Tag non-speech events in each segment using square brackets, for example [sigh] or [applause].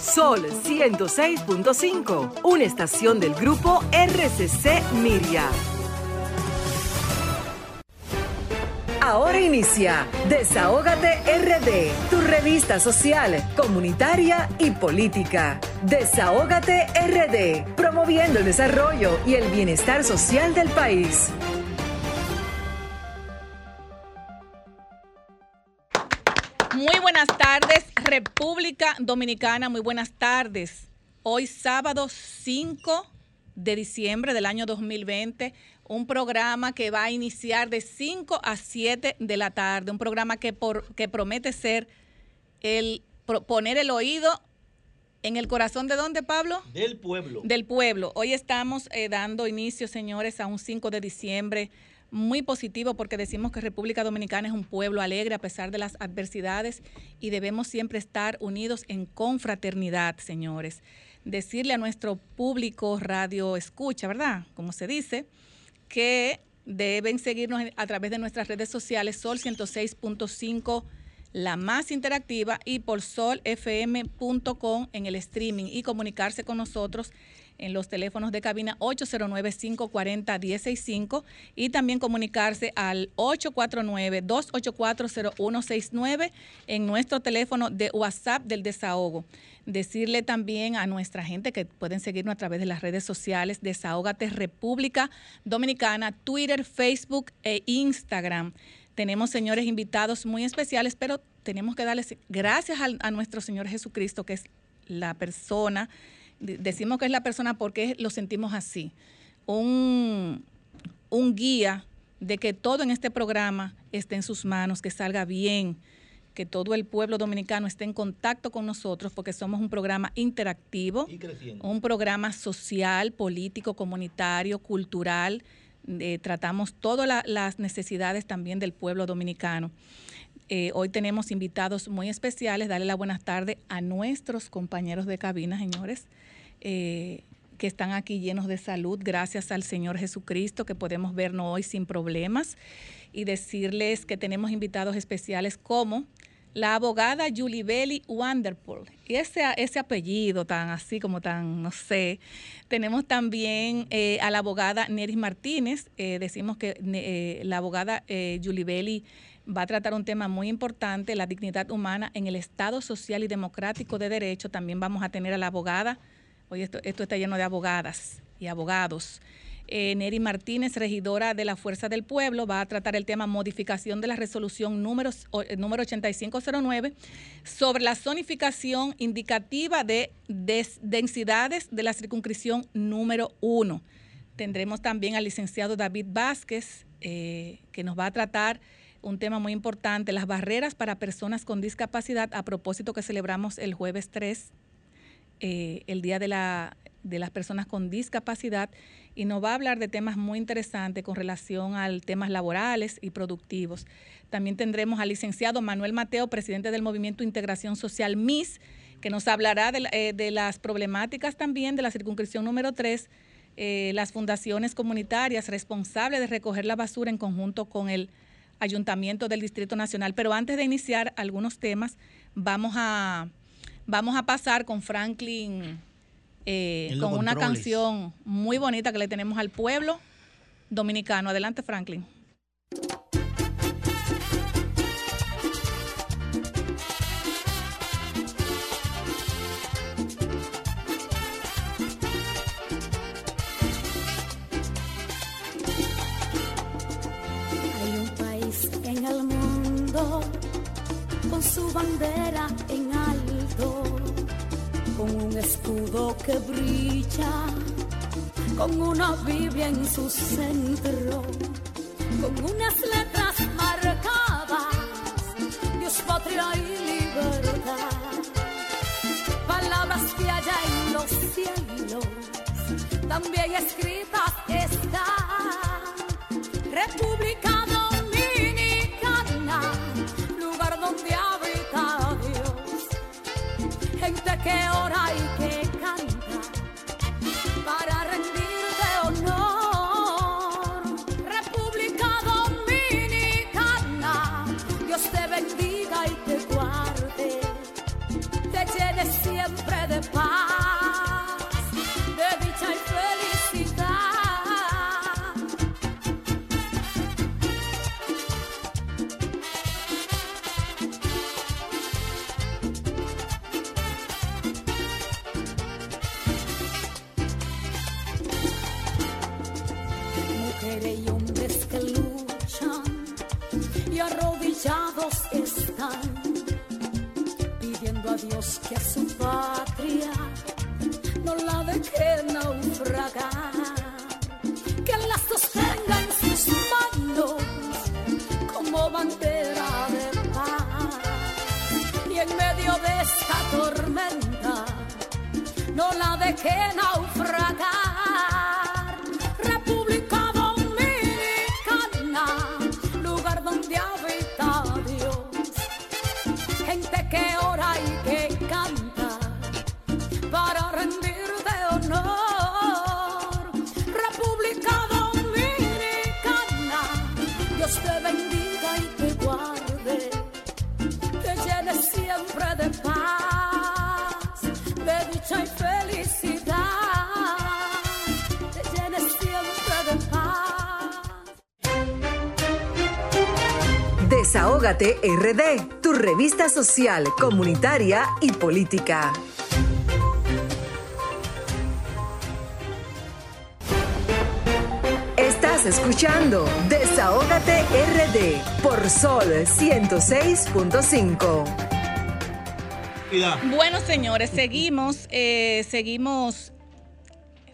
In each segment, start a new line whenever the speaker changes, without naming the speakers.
Sol 106.5, una estación del grupo RCC Miria. Ahora inicia Desahógate RD, tu revista social, comunitaria y política. Desahógate RD, promoviendo el desarrollo y el bienestar social del país.
Muy buenas tardes, República Dominicana, muy buenas tardes. Hoy sábado 5 de diciembre del año 2020, un programa que va a iniciar de 5 a 7 de la tarde, un programa que, por, que promete ser el poner el oído en el corazón de dónde, Pablo?
Del pueblo.
Del pueblo. Hoy estamos eh, dando inicio, señores, a un 5 de diciembre muy positivo porque decimos que República Dominicana es un pueblo alegre a pesar de las adversidades y debemos siempre estar unidos en confraternidad, señores. Decirle a nuestro público radio escucha, ¿verdad? Como se dice, que deben seguirnos a través de nuestras redes sociales Sol 106.5 la más interactiva y por solfm.com en el streaming y comunicarse con nosotros en los teléfonos de cabina 809-540-165 y también comunicarse al 849-284-0169 en nuestro teléfono de WhatsApp del desahogo. Decirle también a nuestra gente que pueden seguirnos a través de las redes sociales Desahógate República Dominicana, Twitter, Facebook e Instagram. Tenemos señores invitados muy especiales, pero tenemos que darles gracias a, a nuestro Señor Jesucristo, que es la persona decimos que es la persona porque lo sentimos así, un, un guía de que todo en este programa esté en sus manos, que salga bien, que todo el pueblo dominicano esté en contacto con nosotros, porque somos un programa interactivo, un programa social, político, comunitario, cultural. Eh, tratamos todas las necesidades también del pueblo dominicano. Eh, hoy tenemos invitados muy especiales. Darle la buenas tardes a nuestros compañeros de cabina, señores. Eh, que están aquí llenos de salud, gracias al Señor Jesucristo, que podemos vernos hoy sin problemas, y decirles que tenemos invitados especiales como la abogada Julie Belly Wanderpool. Y ese, ese apellido tan así como tan, no sé. Tenemos también eh, a la abogada Neris Martínez. Eh, decimos que la abogada Julie Belli va a tratar un tema muy importante, la dignidad humana en el Estado social y democrático de derecho. También vamos a tener a la abogada Hoy esto, está lleno de abogadas y abogados. Eh, Neri Martínez, regidora de la Fuerza del Pueblo, va a tratar el tema modificación de la resolución número, eh, número 8509 sobre la zonificación indicativa de densidades de la circunscripción número 1. Tendremos también al licenciado David Vázquez, eh, que nos va a tratar un tema muy importante, las barreras para personas con discapacidad, a propósito que celebramos el jueves 3 eh, el Día de, la, de las Personas con Discapacidad y nos va a hablar de temas muy interesantes con relación a temas laborales y productivos. También tendremos al licenciado Manuel Mateo, presidente del Movimiento Integración Social MIS, que nos hablará de, eh, las problemáticas también de la circunscripción número 3, eh, las fundaciones comunitarias responsables de recoger la basura en conjunto con el Ayuntamiento del Distrito Nacional. Pero antes de iniciar algunos temas, vamos a Vamos a pasar con Franklin, eh, con una canción muy bonita que le tenemos al pueblo dominicano. Adelante, Franklin.
Hay un país en el mundo con su bandera en con un escudo que brilla, con una Biblia en su centro, con unas letras marcadas, Dios, patria y libertad. Palabras que allá en los cielos, también escritas están. República que ora y que patria no la deje naufragar, que la sostenga en sus manos como bandera de paz y en medio de esta tormenta no la deje naufragar.
Desahógate RD, tu revista social, comunitaria y política. Estás escuchando Desahógate RD por Sol 106.5.
Bueno, señores, seguimos, eh, seguimos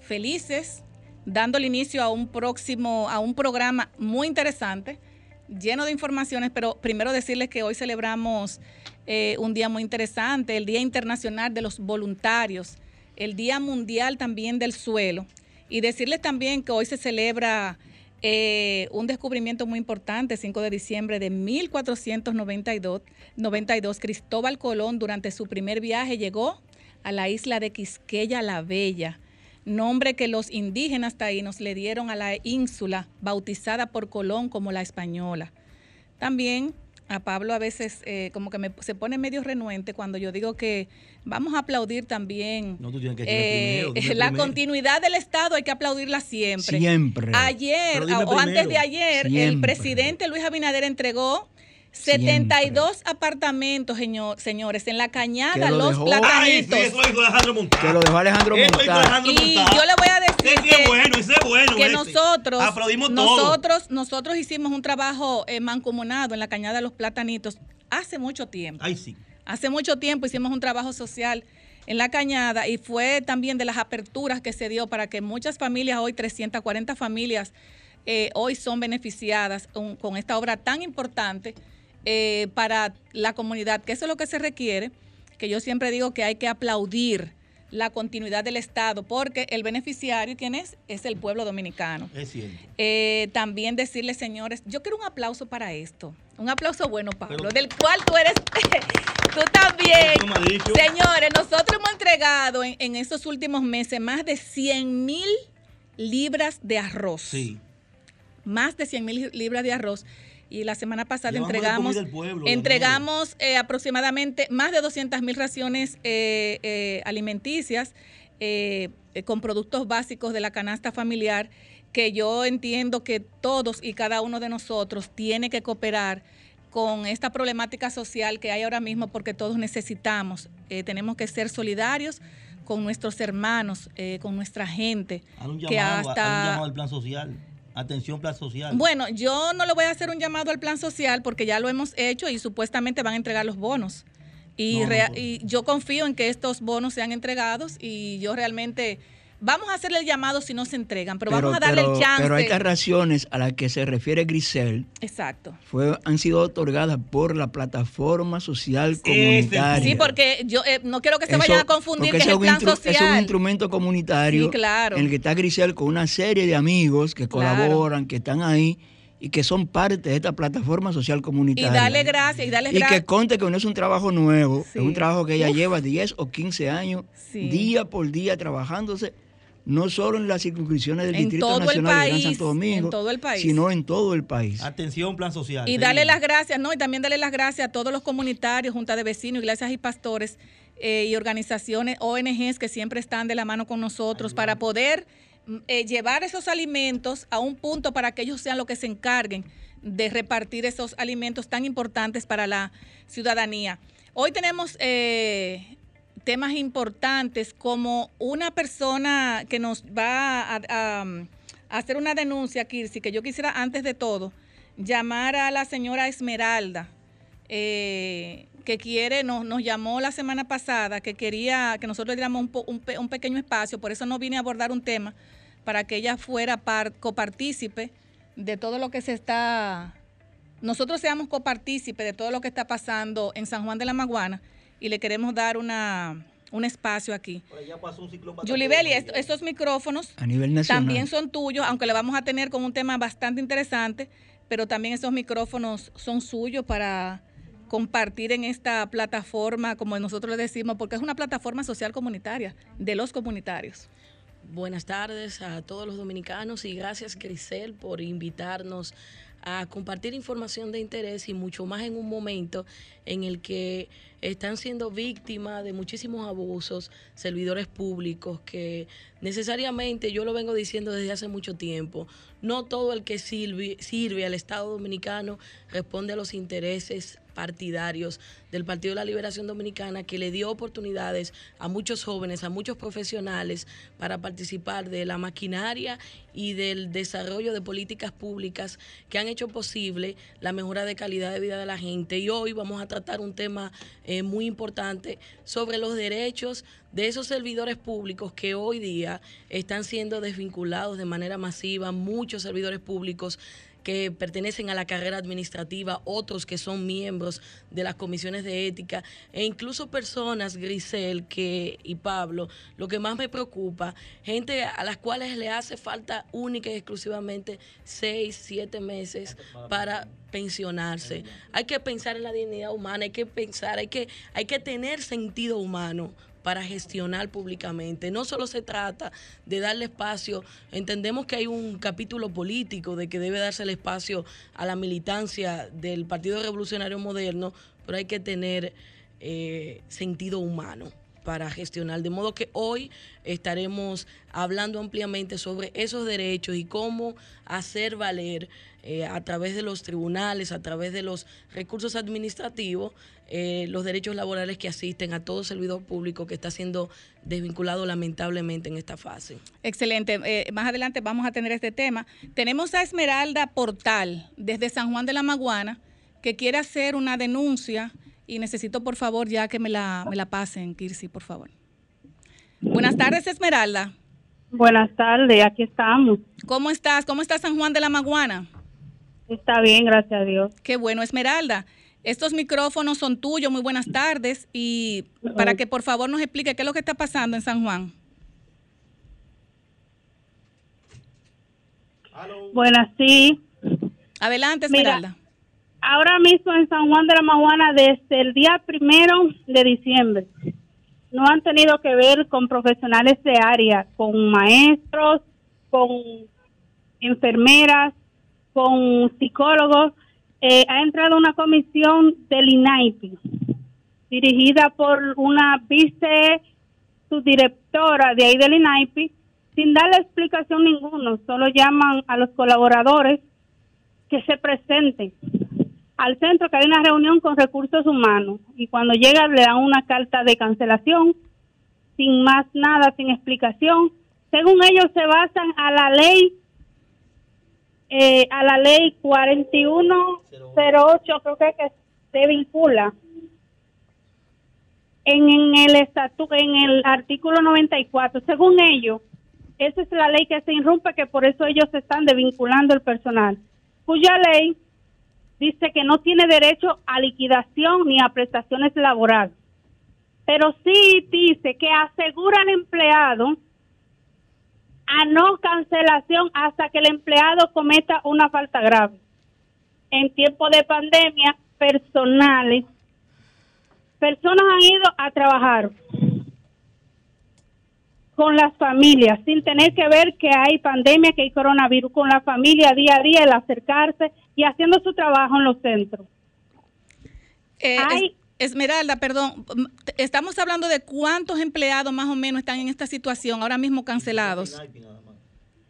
felices, dándole inicio a un próximo, a un programa muy interesante, lleno de informaciones, pero primero decirles que hoy celebramos eh, un día muy interesante, el Día Internacional de los Voluntarios, el Día Mundial también del Suelo, y decirles también que hoy se celebra eh, un descubrimiento muy importante, 5 de diciembre de 1492, 92, Cristóbal Colón durante su primer viaje llegó a la isla de Quisqueya la Bella, nombre que los indígenas taínos le dieron a la ínsula, bautizada por Colón como la Española. También a Pablo a veces eh, como que me, se pone medio renuente cuando yo digo que vamos a aplaudir también
No, tú tienes que
eh,
primero, dime
la
primero.
continuidad del Estado, hay que aplaudirla siempre.
Siempre.
Ayer o antes de ayer, el presidente Luis Abinader entregó
Siempre.
72 apartamentos, señor- señores, en la cañada
lo
Los
dejó-
Ay,
Platanitos.
sí, eso lo hizo Alejandro Montá.
Que lo dejó Alejandro.
Alejandro
Y yo le voy a decir
Ese
que-
es bueno, ese es bueno.
que
ese.
nosotros,
Aplaudimos todo.
nosotros, nosotros hicimos un trabajo eh, mancomunado en la cañada de los platanitos hace mucho tiempo.
Ay, sí.
Hace mucho tiempo hicimos un trabajo social en la cañada y fue también de las aperturas que se dio para que muchas familias, hoy 340 familias, eh, hoy son beneficiadas un- con esta obra tan importante eh, para la comunidad, que eso es lo que se requiere, que yo siempre digo que hay que aplaudir la continuidad del Estado, porque el beneficiario, ¿quién es? Es el pueblo dominicano.
Es cierto.
Eh, también decirles, señores, yo quiero un aplauso para esto. Un aplauso bueno, Pablo,
Pero-
del cual tú eres, [laughs] tú también. Señores, nosotros hemos entregado en, en estos últimos meses más de 100 mil libras de arroz.
Sí.
Más de 100 mil libras de arroz. Y la semana pasada
Llevamos
entregamos,
pueblo,
entregamos eh, aproximadamente más de 200 mil raciones eh, eh, alimenticias con productos básicos de la canasta familiar que yo entiendo que todos y cada uno de nosotros tiene que cooperar con esta problemática social que hay ahora mismo porque todos necesitamos. Tenemos que ser solidarios con nuestros hermanos, con nuestra gente.
Un
que
llamado,
hasta
llamado al plan social. Atención, plan social.
bueno, yo no le voy a hacer un llamado al plan social porque ya lo hemos hecho y supuestamente van a entregar los bonos. Y,
No, no,
rea- y yo confío en que estos bonos sean entregados y yo realmente vamos a hacerle el llamado si no se entregan, pero, vamos a darle
pero-
el chance.
pero estas raciones a las que se refiere Grisel
Exacto.
fue, han sido otorgadas por la plataforma social comunitaria.
Sí, porque yo eh, no quiero que se
Eso-
vayan a confundir que es el
un
plan
instru- Es un
social.
instrumento comunitario
Sí, claro.
en el que está Grisel con una serie de amigos que
Claro.
colaboran, que están ahí y que son parte de esta plataforma social
Y
comunitaria.
darle gracias y darle
Y que
gracias.
conte que no es un trabajo nuevo,
Sí.
es un trabajo que ella
Uf.
lleva 10 o 15 años,
Sí.
día por día trabajándose no solo en las circunscripciones del
En
Distrito
todo el
Nacional de Gran Santo Domingo,
en todo el país.
sino en todo el país.
Atención, plan social.
Y
Sí.
darle las gracias, ¿no? Y también darle las gracias a todos los comunitarios, juntas de vecinos, iglesias y pastores eh, y organizaciones, ONGs que siempre están de la mano con nosotros para poder mm, eh, llevar esos alimentos a un punto para que ellos sean los que se encarguen de repartir esos alimentos tan importantes para la ciudadanía. Hoy tenemos eh, temas importantes como una persona que nos va a, a- hacer una denuncia, Kirsi, que yo quisiera antes de todo llamar a la señora Esmeralda, eh, que quiere, nos, nos llamó la semana pasada, que quería que nosotros le diéramos un, un un pequeño espacio, por eso no vine a abordar un tema, para que ella fuera par- copartícipe de todo lo que se está, nosotros seamos copartícipe de todo lo que está pasando en San Juan de la Maguana y le queremos dar una, un espacio aquí. Belli, est- estos micrófonos
A nivel nacional.
también son tuyos, aunque le vamos a tener con un tema bastante interesante, pero también esos micrófonos son suyos para compartir en esta plataforma, como nosotros le decimos, porque es una plataforma social comunitaria de los comunitarios.
Buenas tardes a todos los dominicanos y gracias Grisel por invitarnos a compartir información de interés y mucho más en un momento en el que están siendo víctimas de muchísimos abusos servidores públicos que necesariamente, yo lo vengo diciendo desde hace mucho tiempo, no todo el que sirve, sirve al Estado Dominicano responde a los intereses partidarios del Partido de la Liberación Dominicana que le dio oportunidades a muchos jóvenes, a muchos profesionales para participar de la maquinaria y del desarrollo de políticas públicas que han hecho posible la mejora de calidad de vida de la gente. Y hoy vamos a tratar un tema eh, muy importante sobre los derechos de esos servidores públicos que hoy día están siendo desvinculados de manera masiva, muchos servidores públicos que pertenecen a la carrera administrativa, otros que son miembros de las comisiones de ética e incluso personas, Grisel que, y Pablo, lo que más me preocupa, gente a las cuales le hace falta única y exclusivamente seis, siete meses para pensionarse. Hay que pensar en la dignidad humana, hay que pensar, hay que, hay que tener sentido humano para gestionar públicamente. No solo se trata de darle espacio, entendemos que hay un capítulo político de que debe darse el espacio a la militancia del Partido Revolucionario Moderno, pero hay que tener eh, sentido humano para gestionar. De modo que hoy estaremos hablando ampliamente sobre esos derechos y cómo hacer valer eh, a través de los tribunales, a través de los recursos administrativos, eh, los derechos laborales que asisten a todo servidor público que está siendo desvinculado lamentablemente en esta fase.
Excelente. Eh, más adelante vamos a tener este tema. Tenemos a Esmeralda Portal desde San Juan de la Maguana que quiere hacer una denuncia y necesito por favor ya que me la, me la pasen, Kirsi, por favor. Buenas tardes, Esmeralda.
Buenas tardes, aquí estamos.
¿Cómo estás? ¿Cómo está San Juan de la Maguana?
Está bien, gracias a Dios.
Qué bueno, Esmeralda. Estos micrófonos son tuyos. Muy buenas tardes. Y para que por favor nos explique qué es lo que está pasando en San Juan.
Buenas, sí.
Adelante,
Mira,
Esmeralda.
Ahora mismo en San Juan de la Maguana, desde el día primero de diciembre, no han tenido que ver con profesionales de área, con maestros, con enfermeras, con psicólogos. Eh, ha entrado una comisión del INAIPI, dirigida por una vice subdirectora de ahí del INAIPI, sin darle explicación ninguna, solo llaman a los colaboradores que se presenten al centro que hay una reunión con recursos humanos y cuando llega le dan una carta de cancelación sin más nada, sin explicación. Según ellos se basan a la ley eh, a la ley 4108 creo que, que se vincula. En, en el estatuto en el artículo 94 según ellos esa es la ley que se irrumpe que por eso ellos están desvinculando el personal cuya ley dice que no tiene derecho a liquidación ni a prestaciones laborales. Pero sí dice que asegura al empleado a no cancelación hasta que el empleado cometa una falta grave. En tiempo de pandemia, personales, personas han ido a trabajar con las familias, sin tener que ver que hay pandemia, que hay coronavirus, con la familia día a día, el acercarse y haciendo su trabajo en los centros.
Eh,
Hay-
Esmeralda, perdón, estamos hablando de cuántos empleados más o menos están en esta situación ahora mismo cancelados.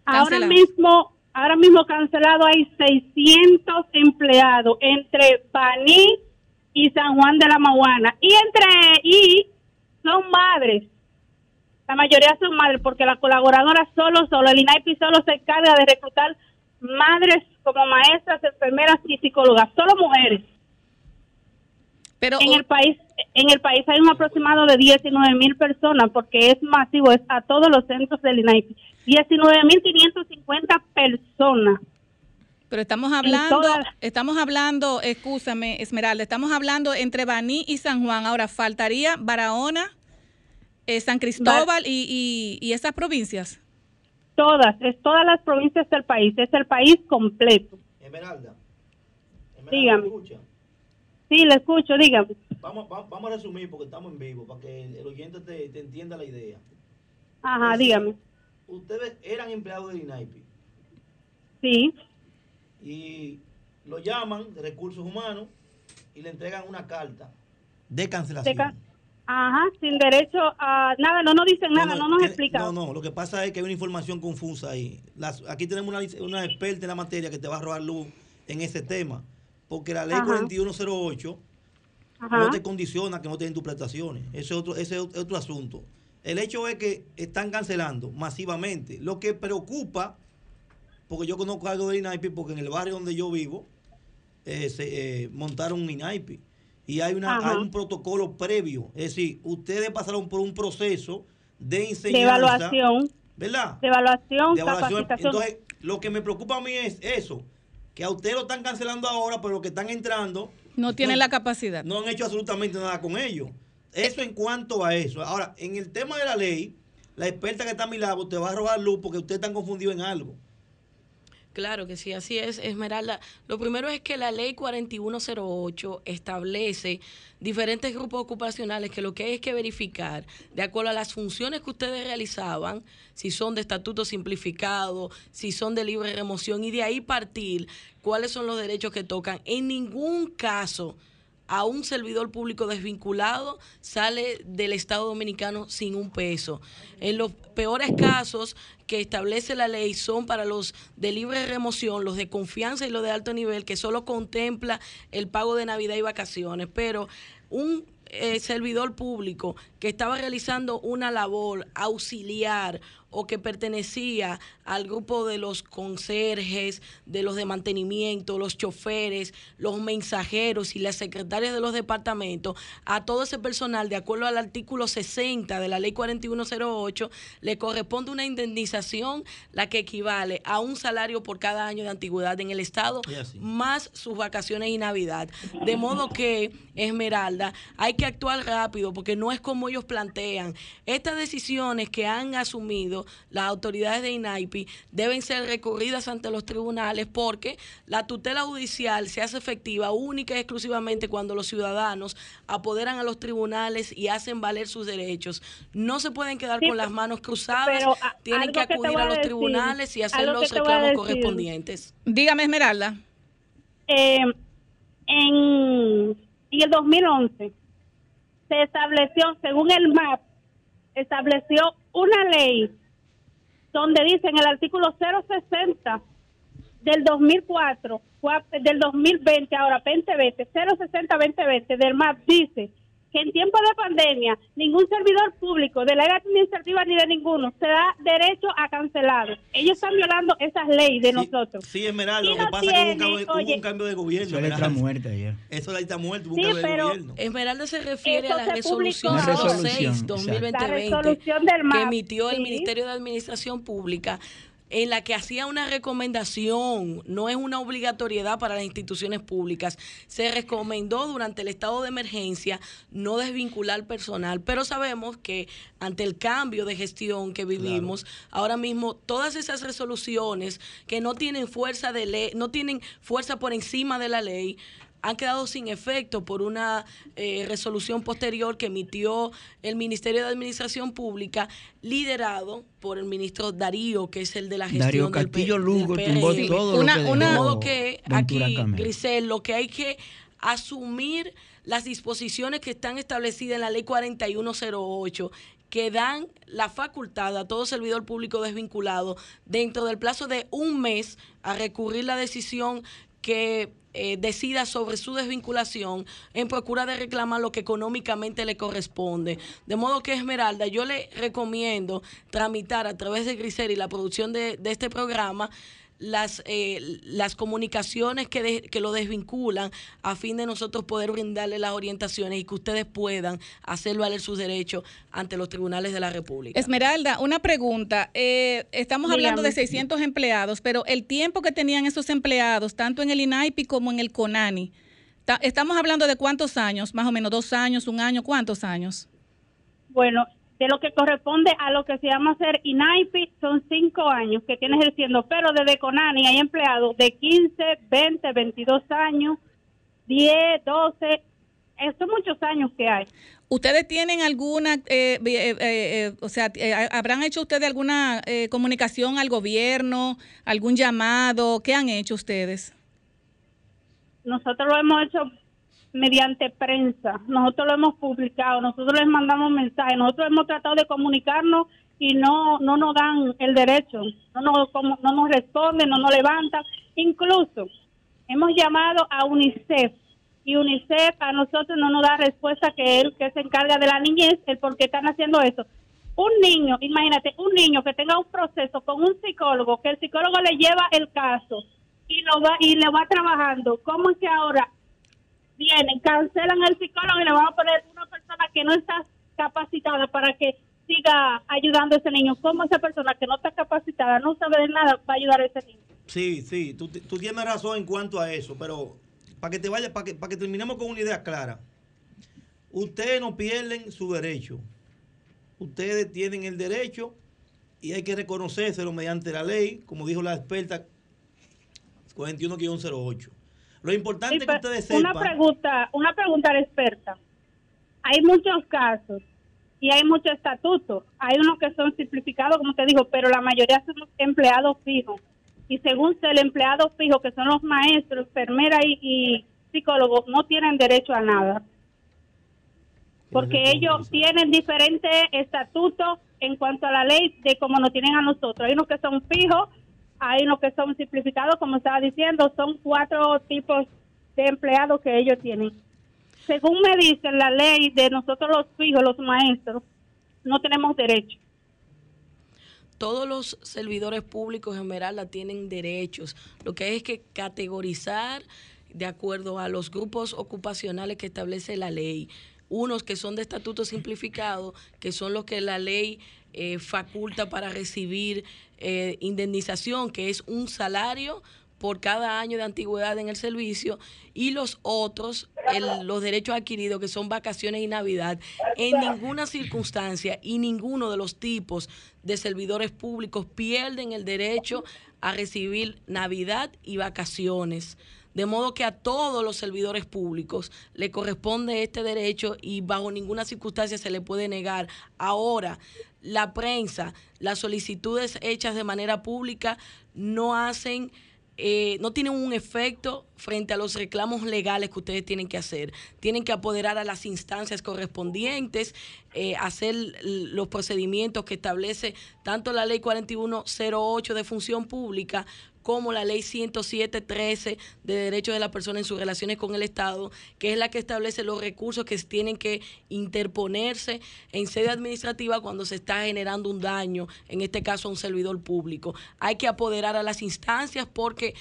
Ahora mismo, ahora mismo cancelado hay 600 empleados entre Baní y San Juan de la Maguana. Y entre y son madres. La mayoría son madres porque la colaboradora solo, solo, el INAIPI solo se encarga de reclutar madres como maestras, enfermeras y psicólogas, solo mujeres.
Pero
En el país, en el país hay un aproximado de 19 mil personas porque es masivo, es a todos los centros del INAIPI. 19 mil 550 personas.
Pero estamos hablando,
todas-
estamos hablando, escúchame, Esmeralda, estamos hablando entre Baní y San Juan. Ahora faltaría Barahona, eh, San Cristóbal y, y- y esas provincias.
Todas, es todas las provincias del país, es el país completo.
Esmeralda. Esmeralda,
Dígame. Sí, le escucho, dígame.
Vamos, va- vamos a resumir porque estamos en vivo, para que el, el oyente te, te entienda la idea.
Ajá, dígame.
Ustedes eran empleados del INAIPI
Sí,
y lo llaman de recursos humanos y le entregan una carta de cancelación.
De ajá, sin derecho a nada, no nos dicen nada, no, nos explican.
No, no, lo que pasa es que hay una información confusa ahí. Las- aquí tenemos una, una experta en la materia que te va a robar luz en ese tema. Porque la ley
Ajá.
4108
Ajá.
no te condiciona que no te den tus prestaciones. Ese es otro, ese es otro asunto. El hecho es que están cancelando masivamente. Lo que preocupa, porque yo conozco algo del INAIPI, porque en el barrio donde yo vivo eh, se eh, montaron un INAIPI. Y hay, una,
Ajá.
hay un protocolo previo. Es decir, ustedes pasaron por un proceso de
de
enseñanza.
evaluación,
¿Verdad?
de evaluación,
de evaluación.
capacitación.
Entonces, lo que me preocupa a mí es eso, que a ustedes lo están cancelando ahora, pero los que están entrando
No tienen la capacidad.
no han hecho absolutamente nada con ellos. Eso en cuanto a eso. Ahora, en el tema de la ley, la experta que está a mi lado te va a robar luz porque ustedes están confundidos en algo.
Claro que sí, así es, Esmeralda. Lo primero es que la ley 4108 establece diferentes grupos ocupacionales que lo que hay es que verificar, de acuerdo a las funciones que ustedes realizaban, si son de estatuto simplificado, si son de libre remoción, y de ahí partir cuáles son los derechos que tocan. En ningún caso a un servidor público desvinculado sale del Estado Dominicano sin un peso. En los peores casos que establece la ley son para los de libre remoción, los de confianza y los de alto nivel, que solo contempla el pago de Navidad y vacaciones, pero un eh, servidor público que estaba realizando una labor auxiliar o que pertenecía al grupo de los conserjes, de los de mantenimiento, los choferes, los mensajeros y las secretarias de los departamentos, a todo ese personal, de acuerdo al artículo 60 de la ley 4108, le corresponde una indemnización, la que equivale a un salario por cada año de antigüedad en el Estado, más sus vacaciones y Navidad. De modo que, Esmeralda, hay que actuar rápido porque no es como ellos plantean. Estas decisiones que han asumido las autoridades de INAIPI deben ser recurridas ante los tribunales porque la tutela judicial se hace efectiva única y exclusivamente cuando los ciudadanos apoderan a los tribunales y hacen valer sus derechos. No se pueden quedar
Sí,
con las manos cruzadas,
pero a-
tienen que acudir a
a
los
decir,
tribunales y hacer los reclamos correspondientes.
Dígame, Esmeralda.
eh, en, en el 2011 se estableció, según el MAP, estableció una ley donde dice en el artículo 060 del 2004, cua- del 2020, ahora 2020, 060-2020 del MAP dice que en tiempo de pandemia ningún servidor público de la área administrativa ni de ninguno se da derecho a cancelar. Ellos están violando esas leyes de
Sí,
nosotros.
Sí, Esmeralda, lo que pasa es que hubo un cambio, de- hubo
oye.
un cambio de gobierno.
Eso
Esmeralda.
muerta ya.
Eso la está un
Sí,
cambio de
pero-
gobierno.
Esmeralda se refiere a la resolución
publicó
Una resolución,
06
exacto.
2020
La resolución del
que
MAP,
emitió el. Ministerio de Administración Pública en la que hacía una recomendación, no es una obligatoriedad para las instituciones públicas. Se recomendó durante el estado de emergencia no desvincular personal, pero sabemos que ante el cambio de gestión que vivimos, ahora mismo todas esas resoluciones que no tienen fuerza de ley, no tienen fuerza por encima de la ley, han quedado sin efecto por una eh, resolución posterior que emitió el Ministerio de Administración Pública, liderado por el ministro Darío, que es el de la gestión
Darío
del
Castillo
del
Lugo
PRM.
tumbó todo
Una-
lo que
una-
dejó
aquí. Grisel, lo que hay que asumir las disposiciones que están establecidas en la ley 4108 que dan la facultad a todo servidor público desvinculado dentro del plazo de un mes a recurrir la decisión que eh, decida sobre su desvinculación en procura de reclamar lo que económicamente le corresponde. De modo que Esmeralda, yo le recomiendo tramitar a través de Grisel y la producción de este programa las, eh, las comunicaciones que, de- que lo desvinculan a fin de nosotros poder brindarle las orientaciones y que ustedes puedan hacer valer sus derechos ante los tribunales de la República.
Esmeralda, una pregunta. Eh, estamos hablando de
Dígame.
600 empleados, pero el tiempo que tenían esos empleados, tanto en el INAIPI como en el CONANI, ta- estamos hablando de cuántos años, más o menos dos años, un año, ¿cuántos años?
Bueno, de lo que corresponde a lo que se llama ser INAIPI, son cinco años que tiene ejerciendo, pero desde CONANI hay empleados de 15, 20, 22 años, 10, 12, eh, son muchos años que hay.
¿Ustedes tienen alguna, eh, eh, eh, eh, o sea, eh, habrán hecho ustedes alguna eh, comunicación al gobierno, algún llamado? ¿Qué han hecho ustedes?
Nosotros lo hemos hecho mediante prensa, nosotros lo hemos publicado, nosotros les mandamos mensajes, nosotros hemos tratado de comunicarnos y no no nos dan el derecho, no nos, como- no nos responden, no nos levantan. Incluso hemos llamado a UNICEF y UNICEF a nosotros no nos da respuesta que él que se encarga de la niñez, el por qué están haciendo eso. Un niño, imagínate, un niño que tenga un proceso con un psicólogo, que el psicólogo le lleva el caso y lo va y le va trabajando, ¿cómo es que ahora vienen, cancelan al psicólogo y le van a poner una persona que no está capacitada para que siga ayudando a ese niño? ¿Cómo esa persona que no está capacitada, no sabe de nada, va a ayudar a ese niño?
Sí, sí, tú, tienes razón en cuanto a eso, pero para que te vaya, para que, para que terminemos con una idea clara, ustedes no pierden su derecho. Ustedes tienen el derecho y hay que reconocérselo mediante la ley, como dijo la experta 41-08. Lo importante
Sí,
que
pero
ustedes
una
sepan.
pregunta, una pregunta a la experta. Hay muchos casos y hay muchos estatutos. Hay unos que son simplificados, como te digo, pero la mayoría son empleados fijos. Y según el empleado fijo, que son los maestros, enfermeras y, y psicólogos, no tienen derecho a nada. Porque ellos tienen diferentes estatutos en cuanto a la ley de como nos tienen a nosotros. Hay unos que son fijos, hay unos que son simplificados, como estaba diciendo, son cuatro tipos de empleados que ellos tienen. Según me dice la ley de nosotros los fijos, los maestros, no tenemos derecho.
todos los servidores públicos en Esmeralda tienen derechos. Lo que hay es que categorizar de acuerdo a los grupos ocupacionales que establece la ley. Unos que son de estatuto simplificado, que son los que la ley eh, faculta para recibir eh, indemnización, que es un salario por cada año de antigüedad en el servicio y los otros, los derechos adquiridos que son vacaciones y Navidad, en ninguna circunstancia y ninguno de los tipos de servidores públicos pierden el derecho a recibir Navidad y vacaciones. De modo que a todos los servidores públicos le corresponde este derecho y bajo ninguna circunstancia se le puede negar. Ahora, la prensa, las solicitudes hechas de manera pública no hacen eh, no tienen un efecto frente a los reclamos legales que ustedes tienen que hacer. Tienen que apoderar a las instancias correspondientes, eh, hacer los procedimientos que establece tanto la ley 4108 de función pública como la ley 107.13 de derechos de la persona en sus relaciones con el Estado, que es la que establece los recursos que tienen que interponerse en sede administrativa cuando se está generando un daño, en este caso a un servidor público. Hay que apoderar a las instancias porque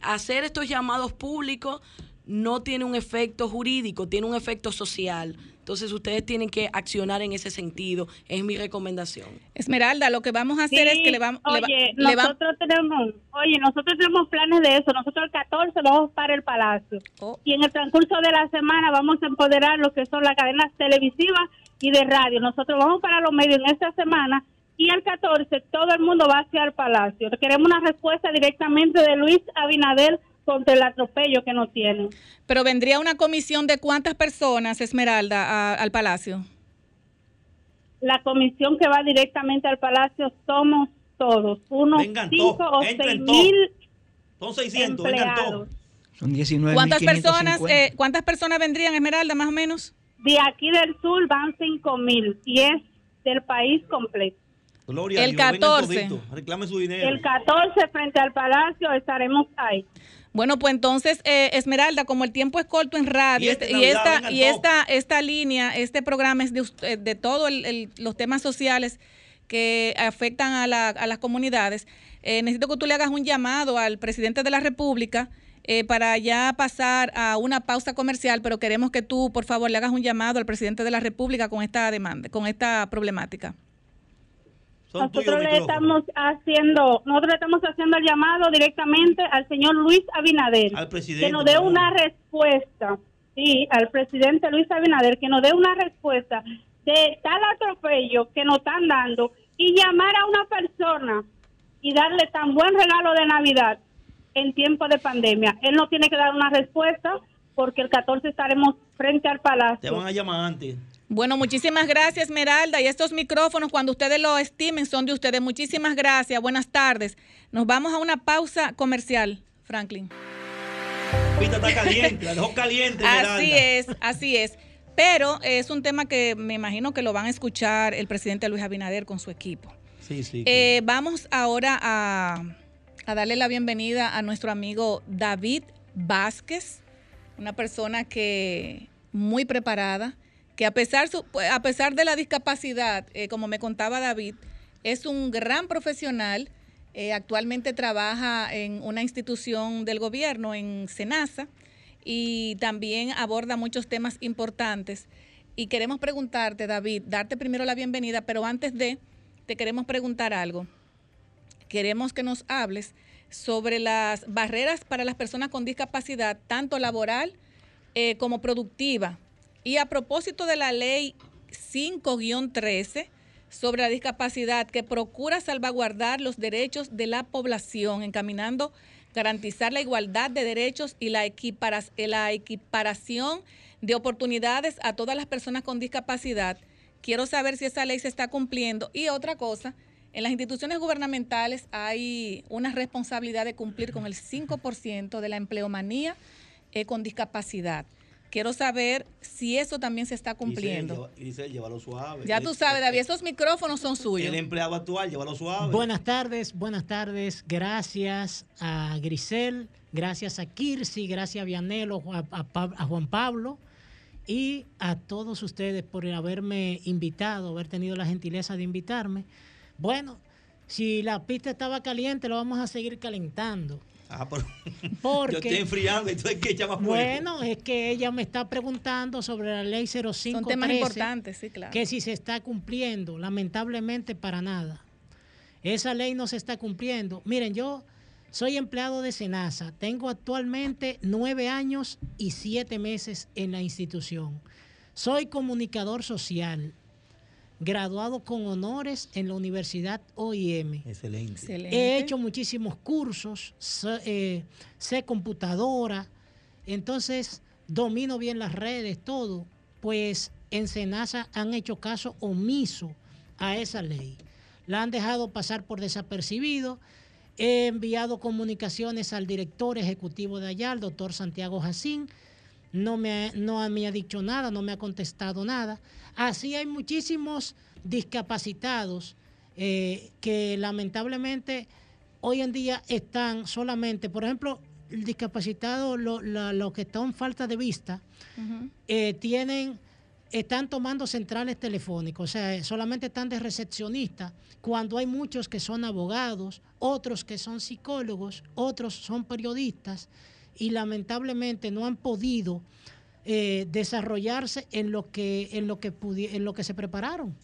hacer estos llamados públicos no tiene un efecto jurídico, tiene un efecto social. Entonces ustedes tienen que accionar en ese sentido, es mi recomendación.
Esmeralda, lo que vamos a hacer es que le vamos... le va-
Oye,
le va-
nosotros tenemos, oye, nosotros tenemos planes de eso. Nosotros el 14 vamos para el Palacio.
Oh.
Y en el transcurso de la semana vamos a empoderar lo que son las cadenas televisivas y de radio. Nosotros vamos para los medios en esta semana y el 14 todo el mundo va hacia el Palacio. Queremos una respuesta directamente de Luis Abinader contra el atropello que nos tienen.
Pero vendría una comisión de cuántas personas, Esmeralda, a- al Palacio.
La comisión que va directamente al palacio somos todos, unos
Vengan
5
todos,
o
entren
6
todos.
mil
Son 600, vengan todos.
empleados.
Son 19
¿Cuántas personas, eh, ¿Cuántas personas vendrían, Esmeralda, más o menos?
De aquí del sur van 5 mil y es del país completo.
Gloria
El
a Dios, vengan
14.
toditos, reclame su dinero.
El 14 frente al palacio estaremos ahí.
Bueno, pues entonces, eh, Esmeralda, como el tiempo es corto en radio
Y esta
este- y,
Navidad,
esta y esta esta línea, este programa es de, eh, de todos los temas sociales que afectan a, la- a las comunidades, eh, necesito que tú le hagas un llamado al presidente de la República eh, para ya pasar a una pausa comercial, pero queremos que tú, por favor, le hagas un llamado al presidente de la República con esta demanda, con esta problemática.
Son
Nosotros le estamos haciendo, nosotros le estamos haciendo el llamado directamente al señor Luis Abinader,
Al presidente,
que nos dé una respuesta, sí, al presidente Luis Abinader, que nos dé una respuesta de tal atropello que nos están dando y llamar a una persona y darle tan buen regalo de Navidad en tiempo de pandemia. Él no tiene que dar una respuesta porque el 14 estaremos frente al
Te
palacio.
van a llamar antes.
Bueno, muchísimas gracias, Esmeralda. Y estos micrófonos, cuando ustedes lo estimen, son de ustedes. Muchísimas gracias. Buenas tardes. Nos vamos a una pausa comercial, Franklin.
Pita está caliente, la dejó caliente.
Así es, así es. Pero es un tema que me imagino que lo van a escuchar el presidente Luis Abinader con su equipo.
Sí, sí.
Eh, vamos ahora a, a darle la bienvenida a nuestro amigo David Vázquez, una persona que muy preparada, que a pesar, su- a pesar de la discapacidad, eh, como me contaba David, es un gran profesional. eh, actualmente trabaja en una institución del gobierno, en SENASA, y también aborda muchos temas importantes. Y queremos preguntarte, David, darte primero la bienvenida, pero antes de, te queremos preguntar algo. Queremos que nos hables sobre las barreras para las personas con discapacidad, tanto laboral eh, como productiva. Y a propósito de la ley 5-13 sobre la discapacidad que procura salvaguardar los derechos de la población, encaminando garantizar la igualdad de derechos y la equiparación de oportunidades a todas las personas con discapacidad. Quiero saber si esa ley se está cumpliendo. Y otra cosa, en las instituciones gubernamentales hay una responsabilidad de cumplir con el 5% de la empleomanía eh, con discapacidad. Quiero saber si eso también se está cumpliendo.
Y dice, llévalo suave.
Ya tú sabes, David, esos micrófonos son suyos.
El empleado actual, llévalo suave.
Buenas tardes, buenas tardes. Gracias a Grisel, gracias a Kirsi, gracias a Vianelo, a, a Juan Pablo y a todos ustedes por haberme invitado, haber tenido la gentileza de invitarme. Bueno, si la pista estaba caliente, lo vamos a seguir calentando.
Ah, pero [laughs]
Porque-
yo estoy enfriando, entonces que echar más.
Bueno, es que ella me está preguntando sobre la ley 0513.
Son temas importantes, sí, claro.
Que si se está cumpliendo, lamentablemente para nada. Esa ley no se está cumpliendo. Miren, yo soy empleado de Senasa. Tengo actualmente nueve años y siete meses en la institución. Soy comunicador social, graduado con honores en la Universidad OIM.
Excelente.
He hecho muchísimos cursos, sé, eh, sé computadora, entonces domino bien las redes, todo. Pues en Senasa han hecho caso omiso a esa ley. La han dejado pasar por desapercibido. He enviado comunicaciones al director ejecutivo de allá, el doctor Santiago Jacín. No me, ha- no me ha dicho nada, no me ha contestado nada. Así hay muchísimos discapacitados eh, que lamentablemente hoy en día están solamente, por ejemplo, el discapacitado, lo- los que están en falta de vista, eh, tienen, están tomando centrales telefónicos, o sea, solamente están de recepcionista, cuando hay muchos que son abogados, otros que son psicólogos, otros son periodistas, y lamentablemente no han podido eh, desarrollarse en lo que, en lo que en lo que se prepararon.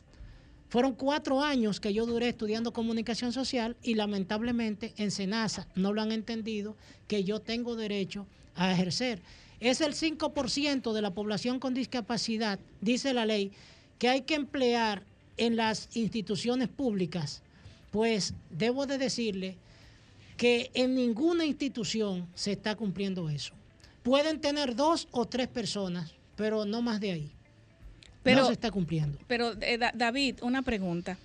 Fueron cuatro años que yo duré estudiando comunicación social y lamentablemente en Senasa no lo han entendido que yo tengo derecho a ejercer. Es el 5% de la población con discapacidad, dice la ley, que hay que emplear en las instituciones públicas. Pues debo de decirle que en ninguna institución se está cumpliendo eso. Pueden tener dos o tres personas, pero no más de ahí.
Pero-
no se está cumpliendo.
Pero, eh, Da- David, una pregunta.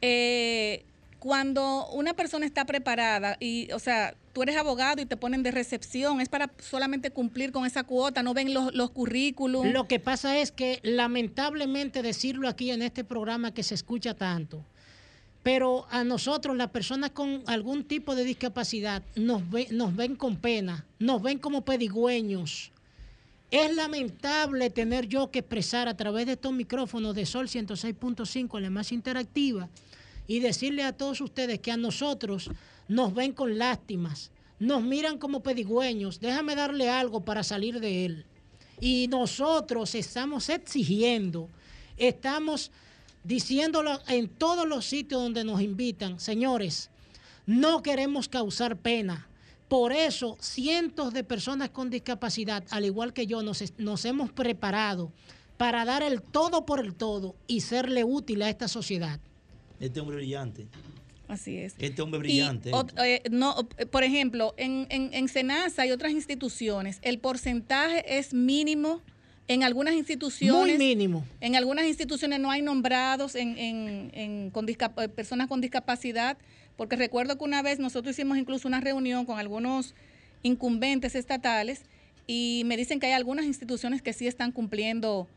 Eh, cuando una persona está preparada y, o sea, tú eres abogado y te ponen de recepción, es para solamente cumplir con esa cuota, no ven los, los currículums.
Lo que pasa es que lamentablemente decirlo aquí en este programa que se escucha tanto, pero a nosotros, las personas con algún tipo de discapacidad, nos, ve- nos ven con pena, nos ven como pedigüeños. Es lamentable tener yo que expresar a través de estos micrófonos de Sol 106.5, la más interactiva, y decirle a todos ustedes que a nosotros nos ven con lástimas, nos miran como pedigüeños. Déjame darle algo para salir de él. Y nosotros estamos exigiendo, estamos diciéndolo en todos los sitios donde nos invitan, señores, no queremos causar pena. Por eso, cientos de personas con discapacidad, al igual que yo, nos, hemos preparado para dar el todo por el todo y serle útil a esta sociedad.
Este hombre brillante.
Así es.
Este hombre
Y
brillante.
eh, no, eh, por ejemplo, en, en, en Senasa y otras instituciones, el porcentaje es mínimo. En algunas instituciones.
Muy mínimo.
En algunas instituciones no hay nombrados en, en- en- con eh, personas con discapacidad, porque recuerdo que una vez nosotros hicimos incluso una reunión con algunos incumbentes estatales y me dicen que hay algunas instituciones que sí están cumpliendo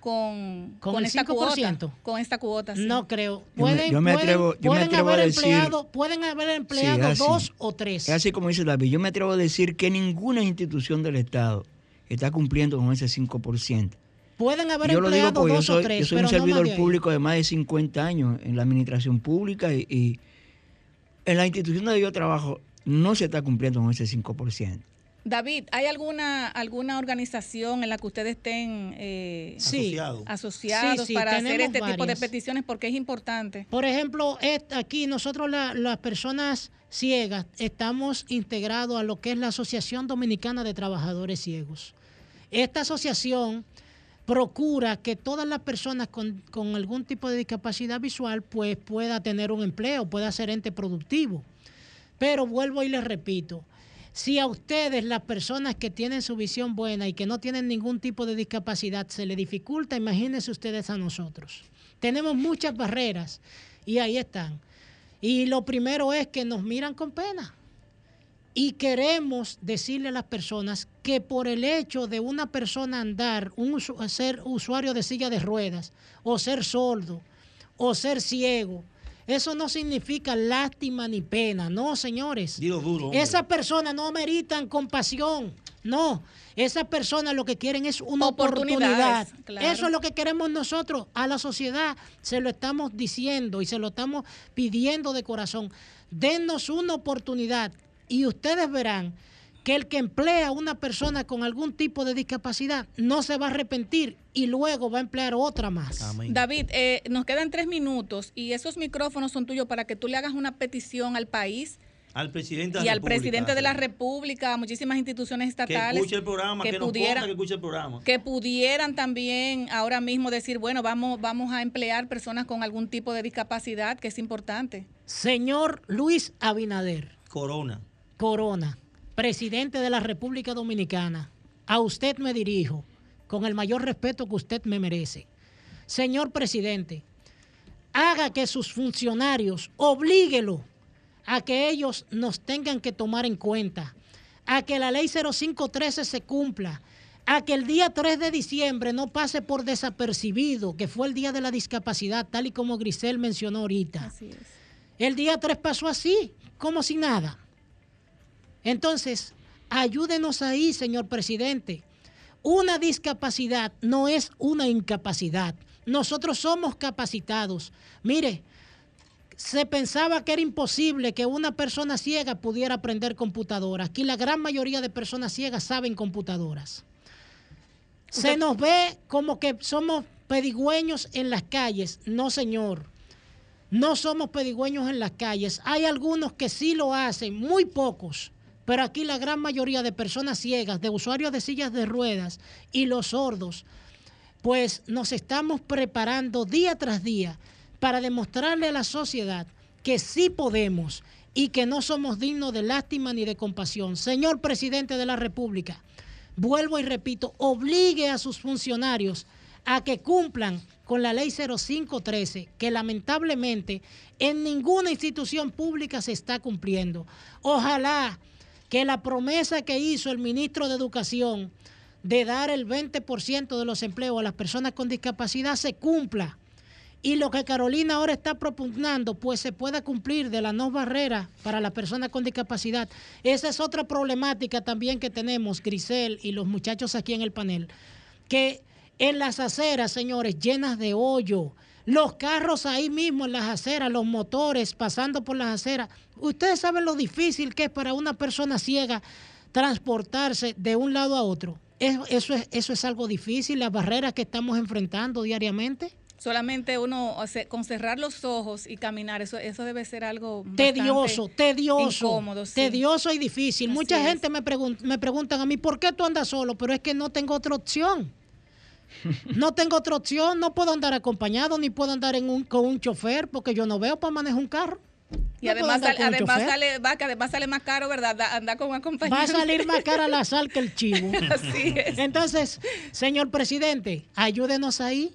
con,
¿Con el
esta
5%?
cuota. Con esta cuota, sí.
No creo.
Yo me-
Pueden,
yo me
pueden-
atrevo- yo me
pueden
atrevo a
haber
decir-
empleado, pueden haber empleado
Sí, es así.
dos o tres.
Es así como dice David. Yo me atrevo a decir que ninguna institución del Estado está cumpliendo con ese 5%.
Pueden haber
yo lo digo
empleado
porque yo
dos o
soy,
tres,
yo soy
pero
un servidor público de más de 50 años en la administración pública y, y en la institución donde yo trabajo no se está cumpliendo con ese 5%.
David, ¿hay alguna alguna organización en la que ustedes estén eh,
Sí.
asociados
Sí, sí,
para hacer este tipo de peticiones? Porque es importante.
Por ejemplo, aquí nosotros la- las personas ciegas estamos integrados a lo que es la Asociación Dominicana de Trabajadores Ciegos. Esta asociación procura que todas las personas con, con algún tipo de discapacidad visual pues pueda tener un empleo, pueda ser ente productivo. Pero vuelvo y les repito, si a ustedes, las personas que tienen su visión buena y que no tienen ningún tipo de discapacidad, se les dificulta, imagínense ustedes a nosotros. Tenemos muchas barreras y ahí están. Y lo primero es que nos miran con pena. Y queremos decirle a las personas que por el hecho de una persona andar, un ser usuario de silla de ruedas, o ser sordo, o ser ciego, eso no significa lástima ni pena, no, señores.
Dilo duro. hombre.
Esas personas no meritan compasión, no. Esas personas lo que quieren es una oportunidad.
Claro.
Eso es lo que queremos nosotros. A la sociedad se lo estamos diciendo y se lo estamos pidiendo de corazón. Dennos una oportunidad y ustedes verán que el que emplea a una persona con algún tipo de discapacidad no se va a arrepentir y luego va a emplear otra más.
David, eh, nos quedan tres minutos y esos micrófonos son tuyos para que tú le hagas una petición al país
Al presidente de
y al
República,
presidente de la. República, a muchísimas instituciones estatales
escuche el programa, que,
pudieran-
ponga, que escuche el programa.
que pudieran también ahora mismo decir, bueno, vamos, vamos a emplear personas con algún tipo de discapacidad, que es importante.
Señor Luis Abinader.
Corona.
Corona, presidente de la República Dominicana, a usted me dirijo con el mayor respeto que usted me merece. Señor presidente, haga que sus funcionarios, oblíguelo a que ellos nos tengan que tomar en cuenta, a que la ley 0513 se cumpla, a que el día 3 de diciembre no pase por desapercibido, que fue el día de la discapacidad, tal y como Grisel mencionó ahorita. El día 3 pasó así, como si nada. Entonces, ayúdenos ahí, señor presidente. Una discapacidad no es una incapacidad. Nosotros somos capacitados. Mire, se pensaba que era imposible que una persona ciega pudiera aprender computadora. Aquí la gran mayoría de personas ciegas saben computadoras. Se nos ve como que somos pedigüeños en las calles. No, señor. No somos pedigüeños en las calles. Hay algunos que sí lo hacen, muy pocos. Pero aquí la gran mayoría de personas ciegas, de usuarios de sillas de ruedas y los sordos, pues nos estamos preparando día tras día para demostrarle a la sociedad que sí podemos y que no somos dignos de lástima ni de compasión. Señor presidente de la República, vuelvo y repito, obligue a sus funcionarios a que cumplan con la ley 0513, que lamentablemente en ninguna institución pública se está cumpliendo. Ojalá que la promesa que hizo el ministro de Educación de dar el 20% de los empleos a las personas con discapacidad se cumpla. Y lo que Carolina ahora está propugnando, pues se pueda cumplir de las no barreras para las personas con discapacidad. Esa es otra problemática también que tenemos, Grisel y los muchachos aquí en el panel, que en las aceras, señores, llenas de hoyo, los carros ahí mismo en las aceras, los motores pasando por las aceras. Ustedes saben lo difícil que es para una persona ciega transportarse de un lado a otro. Eso, es, eso es algo difícil, las barreras que estamos enfrentando diariamente.
Solamente uno, con cerrar los ojos y caminar, eso, eso debe ser algo
tedioso, tedioso, incómodo, tedioso y difícil. Mucha gente me, me preguntan a mí, ¿por qué tú andas solo? Pero es que no tengo otra opción. [laughs] No tengo otra opción, no puedo andar acompañado ni puedo andar en un, con un chofer porque yo no veo para manejar un carro.
Y además, además, sale, va, que además sale más caro, ¿verdad? Andar con un acompañante.
Va a salir más cara la sal que el chivo. [laughs] Así es. Entonces, señor presidente, ayúdenos ahí.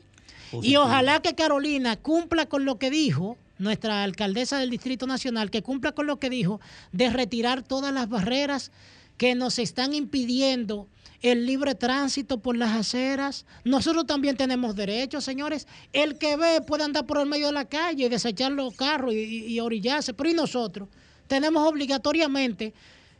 Y ojalá que Carolina cumpla con lo que dijo, nuestra alcaldesa del Distrito Nacional, que cumpla con lo que dijo de retirar todas las barreras que nos están impidiendo el libre tránsito por las aceras. Nosotros también tenemos derechos, señores. El que ve puede andar por el medio de la calle y desechar los carros y, orillarse, pero ¿y nosotros? Tenemos obligatoriamente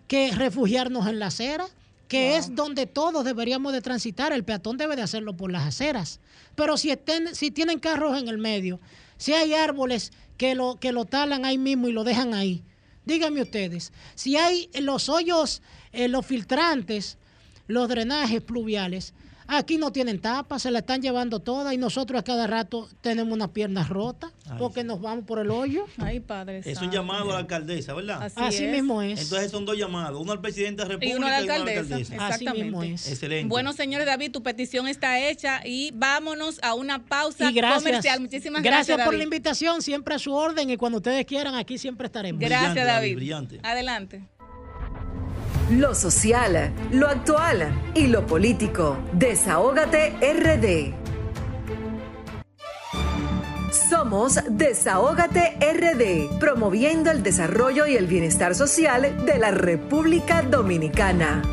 que refugiarnos en la acera, que es donde todos deberíamos de transitar. El peatón debe de hacerlo por las aceras. Pero si, estén, si tienen carros en el medio, si hay árboles que lo, que lo talan ahí mismo y lo dejan ahí, díganme ustedes, si hay los hoyos, eh, los filtrantes, los drenajes pluviales. Aquí no tienen tapa, se la están llevando toda y nosotros a cada rato tenemos unas piernas rotas porque nos vamos por el hoyo. [laughs]
Ay, padre.
Es un llamado a la alcaldesa, ¿verdad?
Así, mismo es.
Entonces son dos llamados, uno al presidente de la República y uno a la alcaldesa.
Así mismo es. Excelente. Bueno, señores David, tu petición está hecha y vámonos a una pausa comercial. Muchísimas
gracias. Gracias por la invitación, siempre a su orden y cuando ustedes quieran aquí siempre estaremos.
Gracias, David. Brillante. Adelante
lo social, lo actual y lo político. Desahógate RD. Somos Desahógate RD, promoviendo el desarrollo y el bienestar social de la República Dominicana.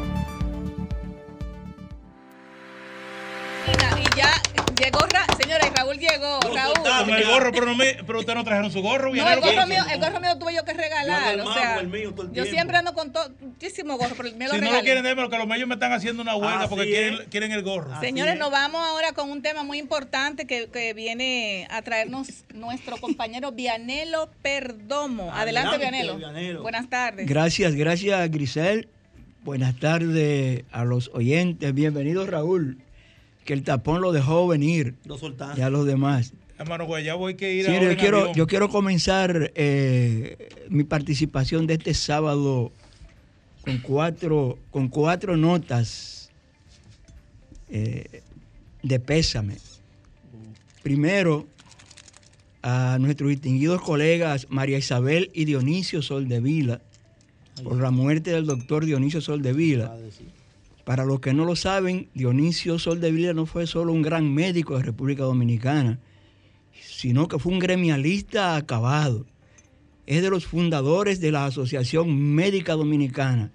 Y ya llegó Raúl llegó. Raúl.
Con el gorro, pero, no me, pero ustedes no trajeron su gorro.
No, el gorro, mío, el gorro mío lo tuve yo que regalar. o sea, yo siempre ando con todo, muchísimo gorro, pero el mío
Si no lo quieren, démelo, que los medios me están haciendo una huelga porque quieren, quieren, el gorro.
Señores, nos vamos ahora con un tema muy importante que, que viene a traernos nuestro compañero Vianelo Perdomo. Adelante, Vianelo. Buenas tardes.
Gracias, gracias, Grisel. Buenas tardes a los oyentes. Bienvenido, Raúl que el tapón lo dejó venir. Lo soltaste. Ya los demás.
Hermano, pues ya voy que ir
sí, yo quiero, yo quiero comenzar eh, mi participación de este sábado con cuatro, con cuatro notas eh, de pésame. Primero, a nuestros distinguidos colegas María Isabel y Dionisio Soldevila, por la muerte del doctor Dionisio Soldevila. Para los que no lo saben, Dionisio Soldevila no fue solo un gran médico de República Dominicana, sino que fue un gremialista acabado. Es de los fundadores de la Asociación Médica Dominicana,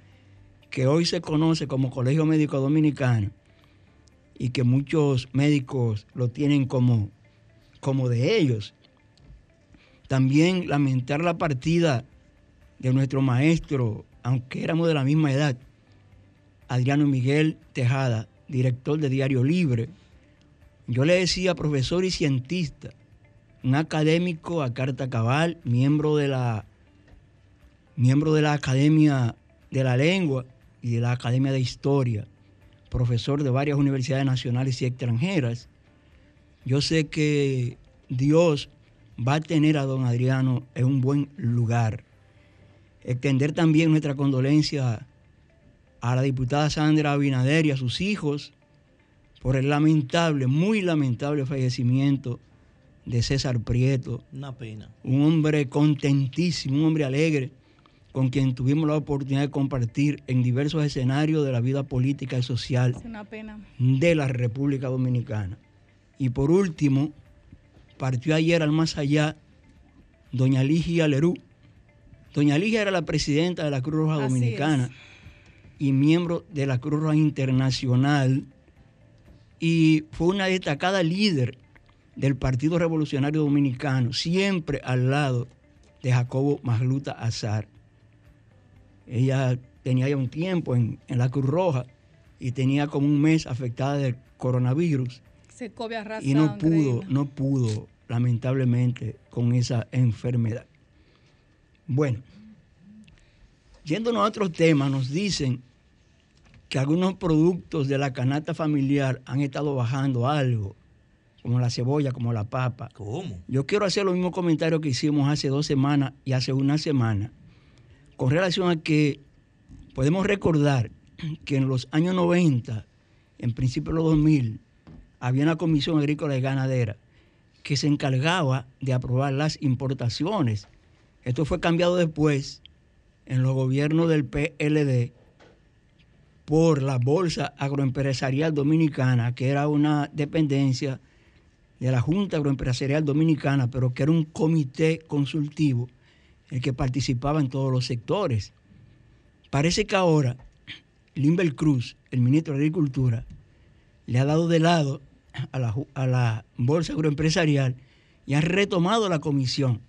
que hoy se conoce como Colegio Médico Dominicano, y que muchos médicos lo tienen como, como de ellos. También lamentar la partida de nuestro maestro, aunque éramos de la misma edad, Adriano Miguel Tejada, director de Diario Libre. Yo le decía profesor y cientista, un académico a carta cabal, miembro de la, miembro de la Academia de la Lengua y de la Academia de Historia, profesor de varias universidades nacionales y extranjeras. Yo sé que Dios va a tener a don Adriano en un buen lugar. Extender también nuestra condolencia a la diputada Sandra Abinader y a sus hijos por el lamentable, muy lamentable fallecimiento de César Prieto.
Una pena.
Un hombre contentísimo, un hombre alegre, con quien tuvimos la oportunidad de compartir en diversos escenarios de la vida política y social
una pena.
de la República Dominicana. Y por último, partió ayer al más allá doña Ligia Lerú. Doña Ligia era la presidenta de la Cruz Roja
Así
Dominicana y miembro de la Cruz Roja Internacional y fue una destacada líder del Partido Revolucionario Dominicano, siempre al lado de Jacobo Magluta Azar. Ella tenía ya un tiempo en, en la Cruz Roja y tenía como un mes afectada del coronavirus
Se
y no pudo, no pudo, lamentablemente, con esa enfermedad. Bueno, yéndonos a otros temas, nos dicen que algunos productos de la canasta familiar han estado bajando algo, como la cebolla, como la papa.
¿Cómo?
Yo quiero hacer los mismos comentarios que hicimos hace dos semanas y hace una semana, con relación a que podemos recordar que en los años 90, en principio de los 2000, había una comisión agrícola y ganadera que se encargaba de aprobar las importaciones. Esto fue cambiado después en los gobiernos del PLD por la Bolsa Agroempresarial Dominicana, que era una dependencia de la Junta Agroempresarial Dominicana, pero que era un comité consultivo el que participaba en todos los sectores. Parece que ahora Limber Cruz, el ministro de Agricultura, le ha dado de lado a la, a la Bolsa Agroempresarial y han retomado la comisión.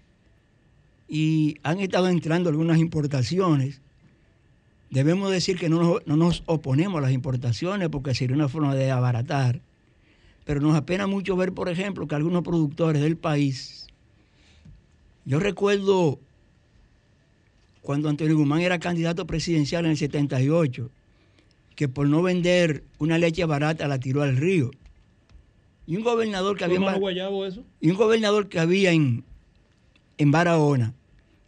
Y han estado entrando algunas importaciones. Debemos decir que no nos, no nos oponemos a las importaciones porque sería una forma de abaratar. Pero nos apena mucho ver, por ejemplo, que algunos productores del país, yo recuerdo cuando Antonio Guzmán era candidato presidencial en el 78, que por no vender una leche barata la tiró al río. Y un gobernador que había y un gobernador que había en, en Barahona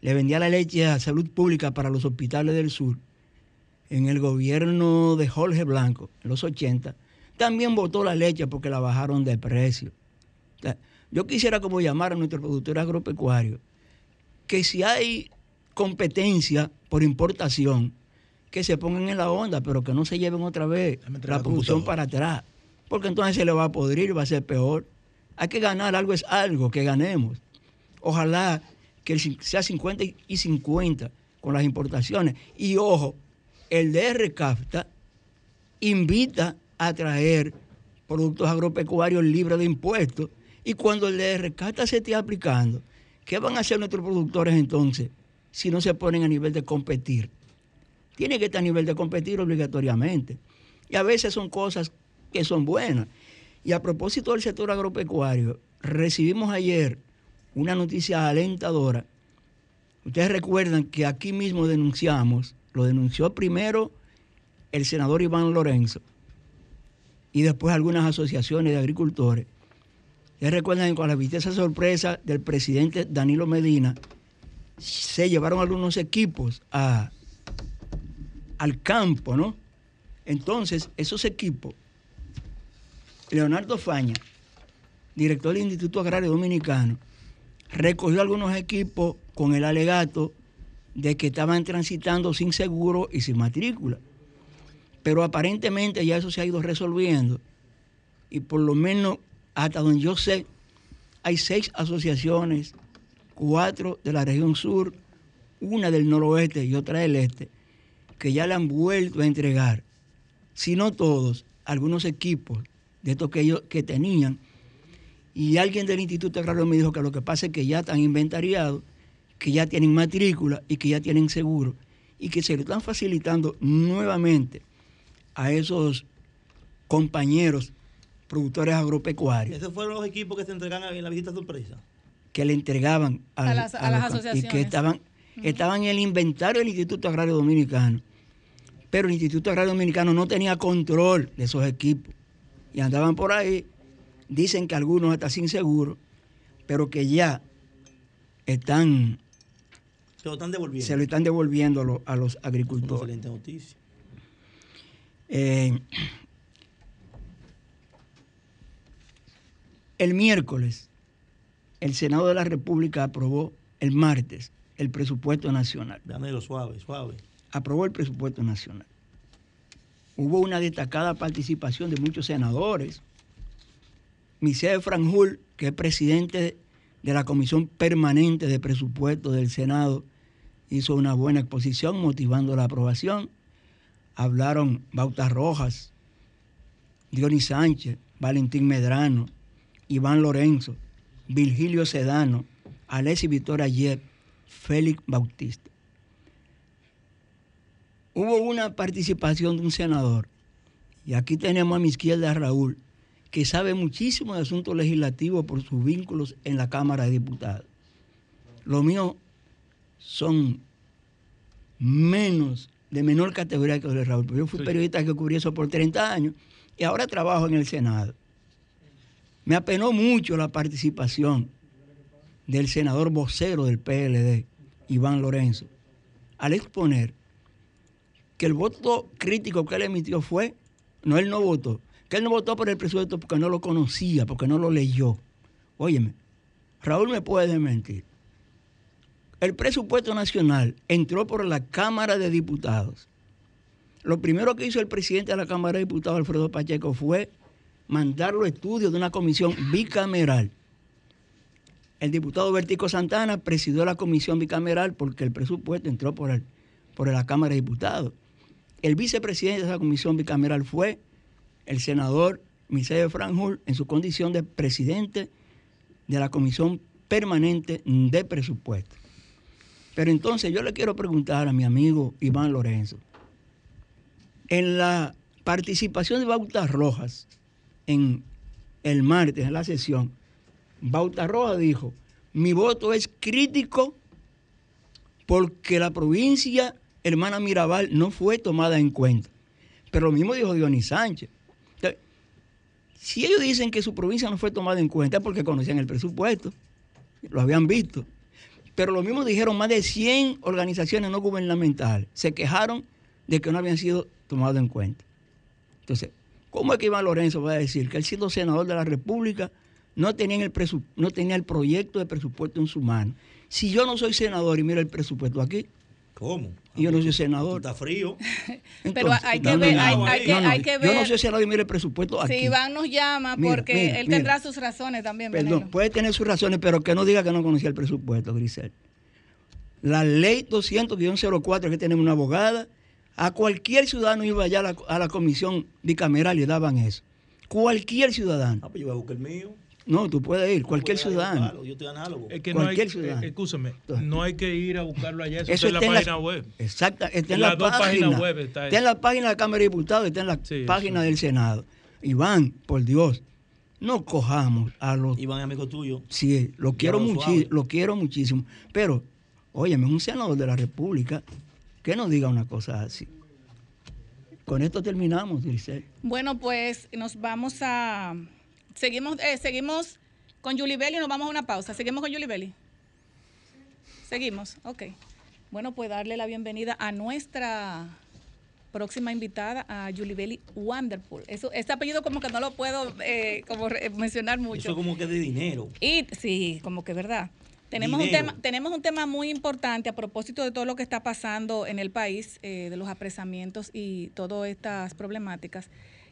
le vendía la leche a salud pública para los hospitales del sur, en el gobierno de Jorge Blanco, en los 80, también votó la leche porque la bajaron de precio. O sea, yo quisiera como llamar a nuestros productores agropecuarios que si hay competencia por importación, que se pongan en la onda, pero que no se lleven otra vez la
la
producción para atrás, porque entonces se le va a podrir, va a ser peor. Hay que ganar, algo es algo, que ganemos. Ojalá que sea 50 y 50 con las importaciones. Y ojo, el DR CAFTA invita a traer productos agropecuarios libres de impuestos. Y cuando el DR CAFTA se esté aplicando, ¿qué van a hacer nuestros productores entonces si no se ponen a nivel de competir? Tiene que estar a nivel de competir obligatoriamente. Y a veces son cosas que son buenas. Y a propósito del sector agropecuario, recibimos ayer una noticia alentadora. Ustedes recuerdan que aquí mismo denunciamos, lo denunció primero el senador Iván Lorenzo y después algunas asociaciones de agricultores. Ustedes recuerdan con la visteza sorpresa del presidente Danilo Medina, se llevaron algunos equipos al campo, ¿no? Entonces, esos equipos, Leonardo Faña, director del Instituto Agrario Dominicano, recogió algunos equipos con el alegato de que estaban transitando sin seguro y sin matrícula. Pero aparentemente ya eso se ha ido resolviendo y por lo menos hasta donde yo sé, hay seis asociaciones, cuatro de la región sur, una del noroeste y otra del este, que ya le han vuelto a entregar, si no todos, algunos equipos de estos que ellos que tenían. Y alguien del Instituto Agrario me dijo que lo que pasa es que ya están inventariados, que ya tienen matrícula y que ya tienen seguro y que se le están facilitando nuevamente a esos compañeros productores agropecuarios
Esos fueron los equipos que se entregan en la visita sorpresa.
que le entregaban
A las- a las
los- y
asociaciones.
que estaban, estaban en el inventario del Instituto Agrario Dominicano. Pero el Instituto Agrario Dominicano no tenía control de esos equipos. Y andaban por ahí, dicen que algunos hasta sin seguro, pero que ya están,
Se lo están devolviendo.
se lo están devolviendo a los, a los
Una
agricultores.
excelente noticia.
Eh, el miércoles, el Senado de la República aprobó el martes el presupuesto nacional.
Danilo, suave, suave.
Aprobó el presupuesto nacional. Hubo una destacada participación de muchos senadores. Michel Franjul, que es presidente de la Comisión Permanente de Presupuesto del Senado, hizo una buena exposición motivando la aprobación. Hablaron Bauta Rojas, Dionis Sánchez, Valentín Medrano, Iván Lorenzo, Virgilio Sedano, Alessi Victoria Yep, Félix Bautista. Hubo una participación de un senador, y aquí tenemos a mi izquierda a Raúl, que sabe muchísimo de asuntos legislativos por sus vínculos en la Cámara de Diputados. Lo mío son menos, de menor categoría que de Raúl, pero yo fui
Sí.
periodista que cubrí eso por 30 años y ahora trabajo en el Senado. Me apenó mucho la participación del senador vocero del PLD, Iván Lorenzo, al exponer que el voto crítico que él emitió fue, no, él no votó, que él no votó por el presupuesto porque no lo conocía, porque no lo leyó. Óyeme, Raúl me puede mentir. El presupuesto nacional entró por la Cámara de Diputados. Lo primero que hizo el presidente de la Cámara de Diputados, Alfredo Pacheco, fue mandar los estudios de una comisión bicameral. El diputado Vertico Santana presidió la comisión bicameral porque el presupuesto entró por, el, por la Cámara de Diputados. El vicepresidente de esa comisión bicameral fue el senador Misael Franjul en su condición de presidente de la Comisión Permanente de Presupuesto. Pero entonces yo le quiero preguntar a mi amigo Iván Lorenzo, en la participación de Bauta Rojas en el martes, en la sesión, Bauta Rojas dijo, mi voto es crítico porque la provincia hermana Mirabal no fue tomada en cuenta. Pero lo mismo dijo Dionis Sánchez. Si ellos dicen que su provincia no fue tomada en cuenta es porque conocían el presupuesto, lo habían visto. Pero lo mismo dijeron más de 100 organizaciones no gubernamentales. Se quejaron de que no habían sido tomados en cuenta. Entonces, ¿cómo es que Iván Lorenzo va a decir que él siendo senador de la República no tenía, el no tenía el proyecto de presupuesto en su mano? Si yo no soy senador y mira el presupuesto aquí,
¿Cómo?
Y yo no soy senador.
Está frío. [laughs]
Pero hay que
no,
ver-
no,
hay- que- hay que
Yo no
ver-
soy senador y mira el presupuesto aquí.
Si Iván nos llama,
Mira,
porque
mira,
él
mira.
tendrá sus razones también.
Perdón,
Veneno.
puede tener sus razones, pero que no diga que no conocía el presupuesto, Grisel. La ley 200-04 que tenemos una abogada, a cualquier ciudadano iba allá a la, a la comisión bicameral y le daban eso. Cualquier ciudadano.
Ah, pues yo voy a buscar el mío.
No, tú puedes ir, cualquier ciudadano.
buscarlo, Yo estoy análogo.
Es que no hay,
Cualquier
eh,
ciudadano.
escúchame, no hay que ir a buscarlo allá, eso,
Eso
está en la
está en
página web.
Exacta, está en,
En
la
las dos
página.
páginas web está
está en la página de la Cámara de Diputados, está en la
Sí,
página
sí.
del Senado. Iván, por Dios, no cojamos a los
Iván es amigo tuyo.
Sí, lo quiero,
suave.
lo quiero muchísimo. Pero, óyeme, es un senador de la República que no diga una cosa así. Con esto terminamos, Grisel.
Bueno, pues nos vamos a. Seguimos, eh, seguimos con Julie Belli, nos vamos a una pausa. Seguimos con Julie Belli. Seguimos, ok. Bueno, pues darle la bienvenida a nuestra próxima invitada, a Julie Belli Wonderful. Eso, este apellido como que no lo puedo eh, como mencionar mucho.
Eso es como que de dinero.
Y sí, como que verdad. Tenemos un, tema, tenemos un tema muy importante a propósito de todo lo que está pasando en el país, eh, de los apresamientos y todas estas problemáticas.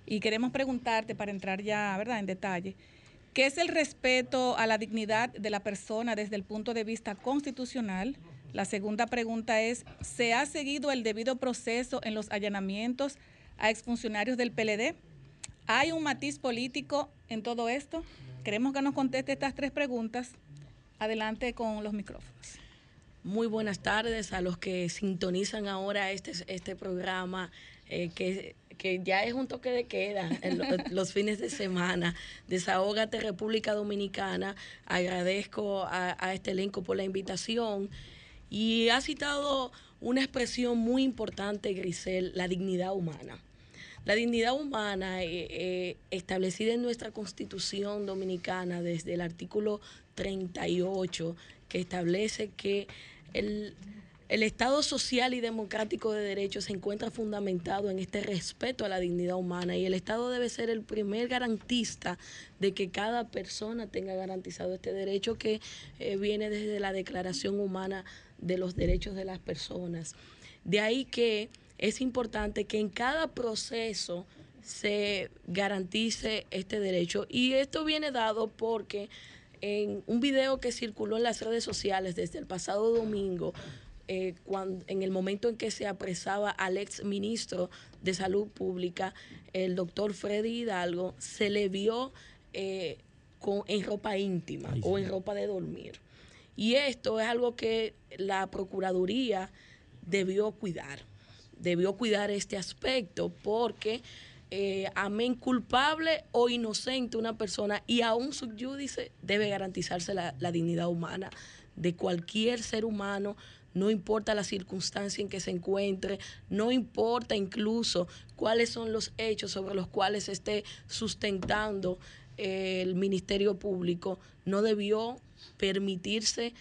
Y queremos preguntarte, para entrar ya ¿verdad? en detalle, ¿qué es el respeto a la dignidad de la persona desde el punto de vista constitucional? La segunda pregunta es, ¿se ha seguido el debido proceso en los allanamientos a exfuncionarios del PLD? ¿Hay un matiz político en todo esto? Queremos que nos conteste estas tres preguntas. Adelante con los micrófonos.
Muy buenas tardes a los que sintonizan ahora este, este programa eh, que, que ya es un toque de queda en lo- [laughs] los fines de semana. Desahógate República Dominicana. Agradezco a, a este elenco por la invitación. Y ha citado una expresión muy importante, Grisel, la dignidad humana. La dignidad humana eh, eh, establecida en nuestra constitución dominicana desde el artículo 38, que establece que el, el Estado social y democrático de derechos se encuentra fundamentado en este respeto a la dignidad humana y el Estado debe ser el primer garantista de que cada persona tenga garantizado este derecho que eh, viene desde la Declaración Humana de los Derechos de las Personas. De ahí que es importante que en cada proceso se garantice este derecho y esto viene dado porque en un video que circuló en las redes sociales desde el pasado domingo, eh, cuando, en el momento en que se apresaba al ex ministro de Salud Pública, el doctor Freddy Hidalgo, se le vio eh, con, en ropa íntima o en ropa de dormir. Y esto es algo que la Procuraduría debió cuidar, debió cuidar este aspecto porque eh, amén culpable o inocente una persona y aún subyúdice debe garantizarse la, la dignidad humana de cualquier ser humano, no importa la circunstancia en que se encuentre, no importa incluso cuáles son los hechos sobre los cuales se esté sustentando eh, el Ministerio Público, no debió permitirse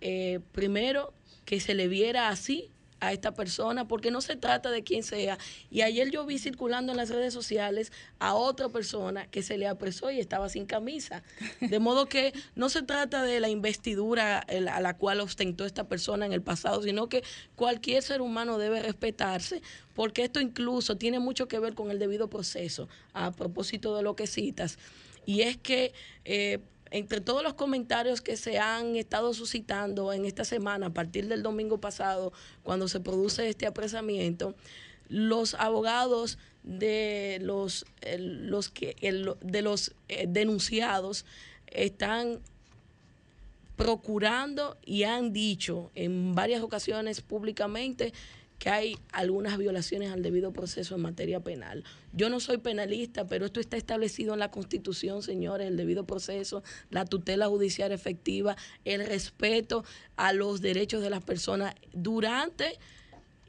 eh, primero que se le viera así a esta persona, porque no se trata de quién sea. Y ayer yo vi circulando en las redes sociales a otra persona que se le apresó y estaba sin camisa. De [laughs] modo que no se trata de la investidura a la cual ostentó esta persona en el pasado, sino que cualquier ser humano debe respetarse, porque esto incluso tiene mucho que ver con el debido proceso, a propósito de lo que citas. Y es que... Eh, entre todos los comentarios que se han estado suscitando en esta semana, a partir del domingo pasado, cuando se produce este apresamiento, los abogados de los, los que, de los eh, denunciados están procurando y han dicho en varias ocasiones públicamente que hay algunas violaciones al debido proceso en materia penal. Yo no soy penalista, pero esto está establecido en la Constitución, señores, el debido proceso, la tutela judicial efectiva, el respeto a los derechos de las personas durante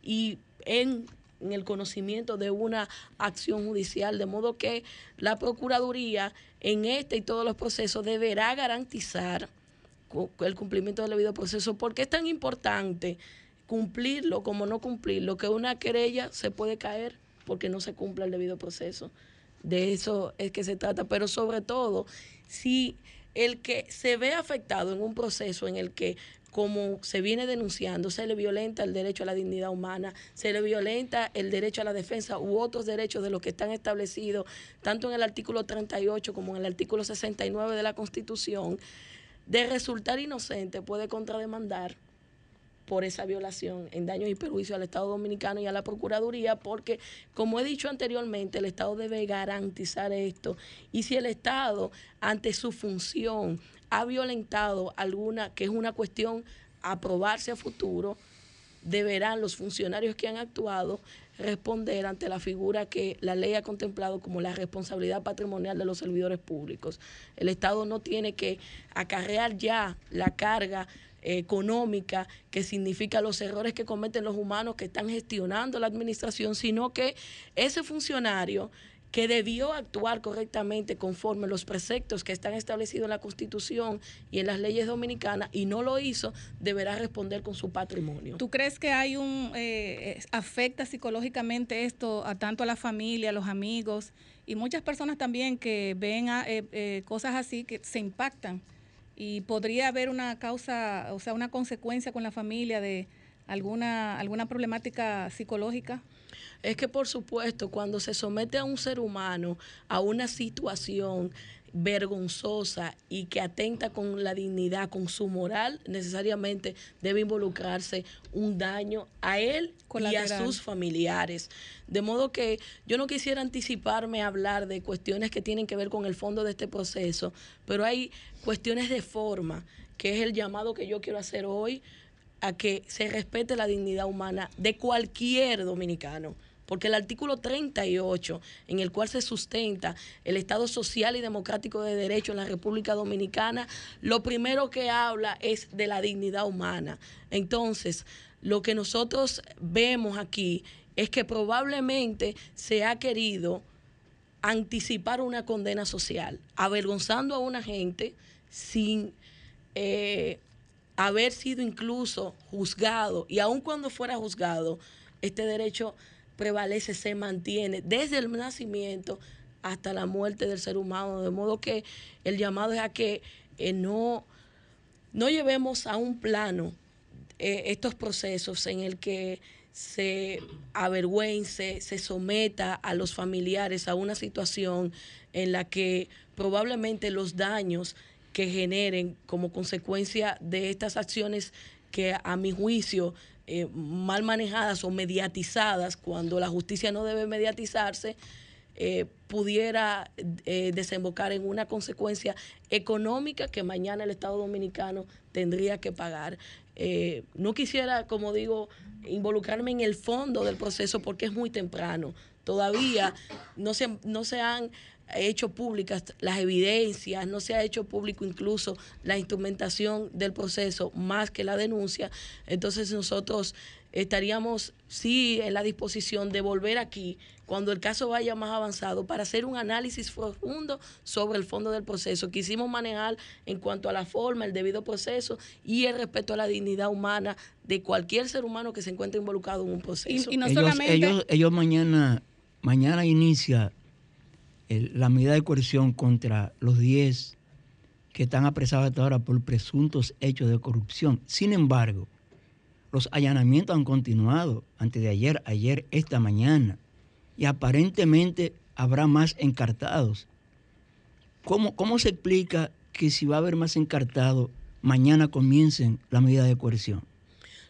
y en, el conocimiento de una acción judicial, de modo que la Procuraduría en este y todos los procesos deberá garantizar el cumplimiento del debido proceso, porque es tan importante cumplirlo como no cumplirlo, que una querella se puede caer porque no se cumpla el debido proceso. De eso es que se trata, pero sobre todo, si el que se ve afectado en un proceso en el que como se viene denunciando, se le violenta el derecho a la dignidad humana, se le violenta el derecho a la defensa u otros derechos de los que están establecidos, tanto en el artículo 38 como en el artículo 69 de la Constitución, de resultar inocente puede contrademandar por esa violación en daños y perjuicios al Estado Dominicano y a la Procuraduría, porque, como he dicho anteriormente, el Estado debe garantizar esto. Y si el Estado, ante su función, ha violentado alguna, que es una cuestión a probarse a futuro, deberán los funcionarios que han actuado responder ante la figura que la ley ha contemplado como la responsabilidad patrimonial de los servidores públicos. El Estado no tiene que acarrear ya la carga económica que significa los errores que cometen los humanos que están gestionando la administración, sino que ese funcionario que debió actuar correctamente conforme los preceptos que están establecidos en la Constitución y en las leyes dominicanas y no lo hizo, deberá responder con su patrimonio.
¿Tú crees que hay un eh, afecta psicológicamente esto a tanto a la familia, a los amigos y muchas personas también que ven a, eh, eh, cosas así que se impactan? Y podría haber una causa, o sea, una consecuencia con la familia de alguna, alguna problemática psicológica?
Es que por supuesto, cuando se somete a un ser humano a una situación vergonzosa y que atenta con la dignidad, con su moral, necesariamente debe involucrarse un daño a él y a sus familiares. De modo que yo no quisiera anticiparme a hablar de cuestiones que tienen que ver con el fondo de este proceso, pero hay cuestiones de forma, que es el llamado que yo quiero hacer hoy a que se respete la dignidad humana de cualquier dominicano porque el artículo 38, en el cual se sustenta el Estado social y democrático de derecho en la República Dominicana, lo primero que habla es de la dignidad humana. Entonces, lo que nosotros vemos aquí es que probablemente se ha querido anticipar una condena social, avergonzando a una gente sin... Eh, haber sido incluso juzgado, y aun cuando fuera juzgado, este derecho prevalece, se mantiene desde el nacimiento hasta la muerte del ser humano, de modo que el llamado es a que eh, no, no llevemos a un plano eh, estos procesos en el que se avergüence, se someta a los familiares a una situación en la que probablemente los daños que generen como consecuencia de estas acciones que a mi juicio eh, mal manejadas o mediatizadas, cuando la justicia no debe mediatizarse, eh, pudiera eh, desembocar en una consecuencia económica que mañana el Estado Dominicano tendría que pagar. no quisiera, como digo, involucrarme en el fondo del proceso porque es muy temprano. Todavía no se, no se han hecho públicas las evidencias, no se ha hecho público incluso la instrumentación del proceso más que la denuncia, entonces nosotros estaríamos sí en la disposición de volver aquí cuando el caso vaya más avanzado para hacer un análisis profundo sobre el fondo del proceso. Quisimos manejar en cuanto a la forma, el debido proceso y el respeto a la dignidad humana de cualquier ser humano que se encuentre involucrado en un proceso.
Y, no ellos, solamente... ellos, mañana, mañana inicia la medida de coerción contra los 10 que están apresados hasta ahora por presuntos hechos de corrupción. Sin embargo, los allanamientos han continuado antes de ayer, ayer, esta mañana, y aparentemente habrá más encartados. ¿Cómo, cómo se explica que si va a haber más encartados, mañana comiencen la medida de coerción?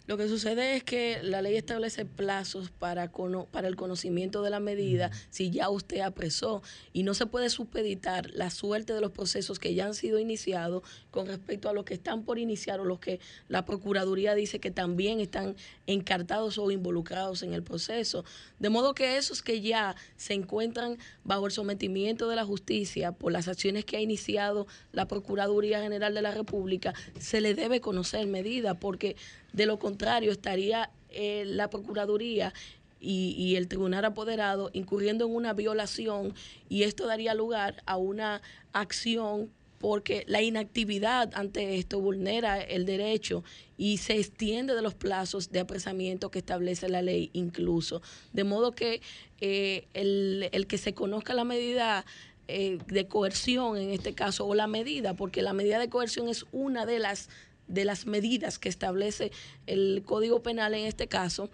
Lo que sucede es que la ley establece plazos para, para el conocimiento de la medida si ya usted apresó y no se puede supeditar la suerte de los procesos que ya han sido iniciados con respecto a los que están por iniciar o los que la Procuraduría dice que también están encartados o involucrados en el proceso. De modo que esos que ya se encuentran bajo el sometimiento de la justicia por las acciones que ha iniciado la Procuraduría General de la República, se le debe conocer medida porque de lo contrario, estaría eh, la Procuraduría y, el Tribunal Apoderado incurriendo en una violación y esto daría lugar a una acción porque la inactividad ante esto vulnera el derecho y se extiende de los plazos de apresamiento que establece la ley incluso. De modo que eh, el, que se conozca la medida eh, de coerción en este caso o la medida, porque la medida de coerción es una de las de las medidas que establece el Código Penal en este caso,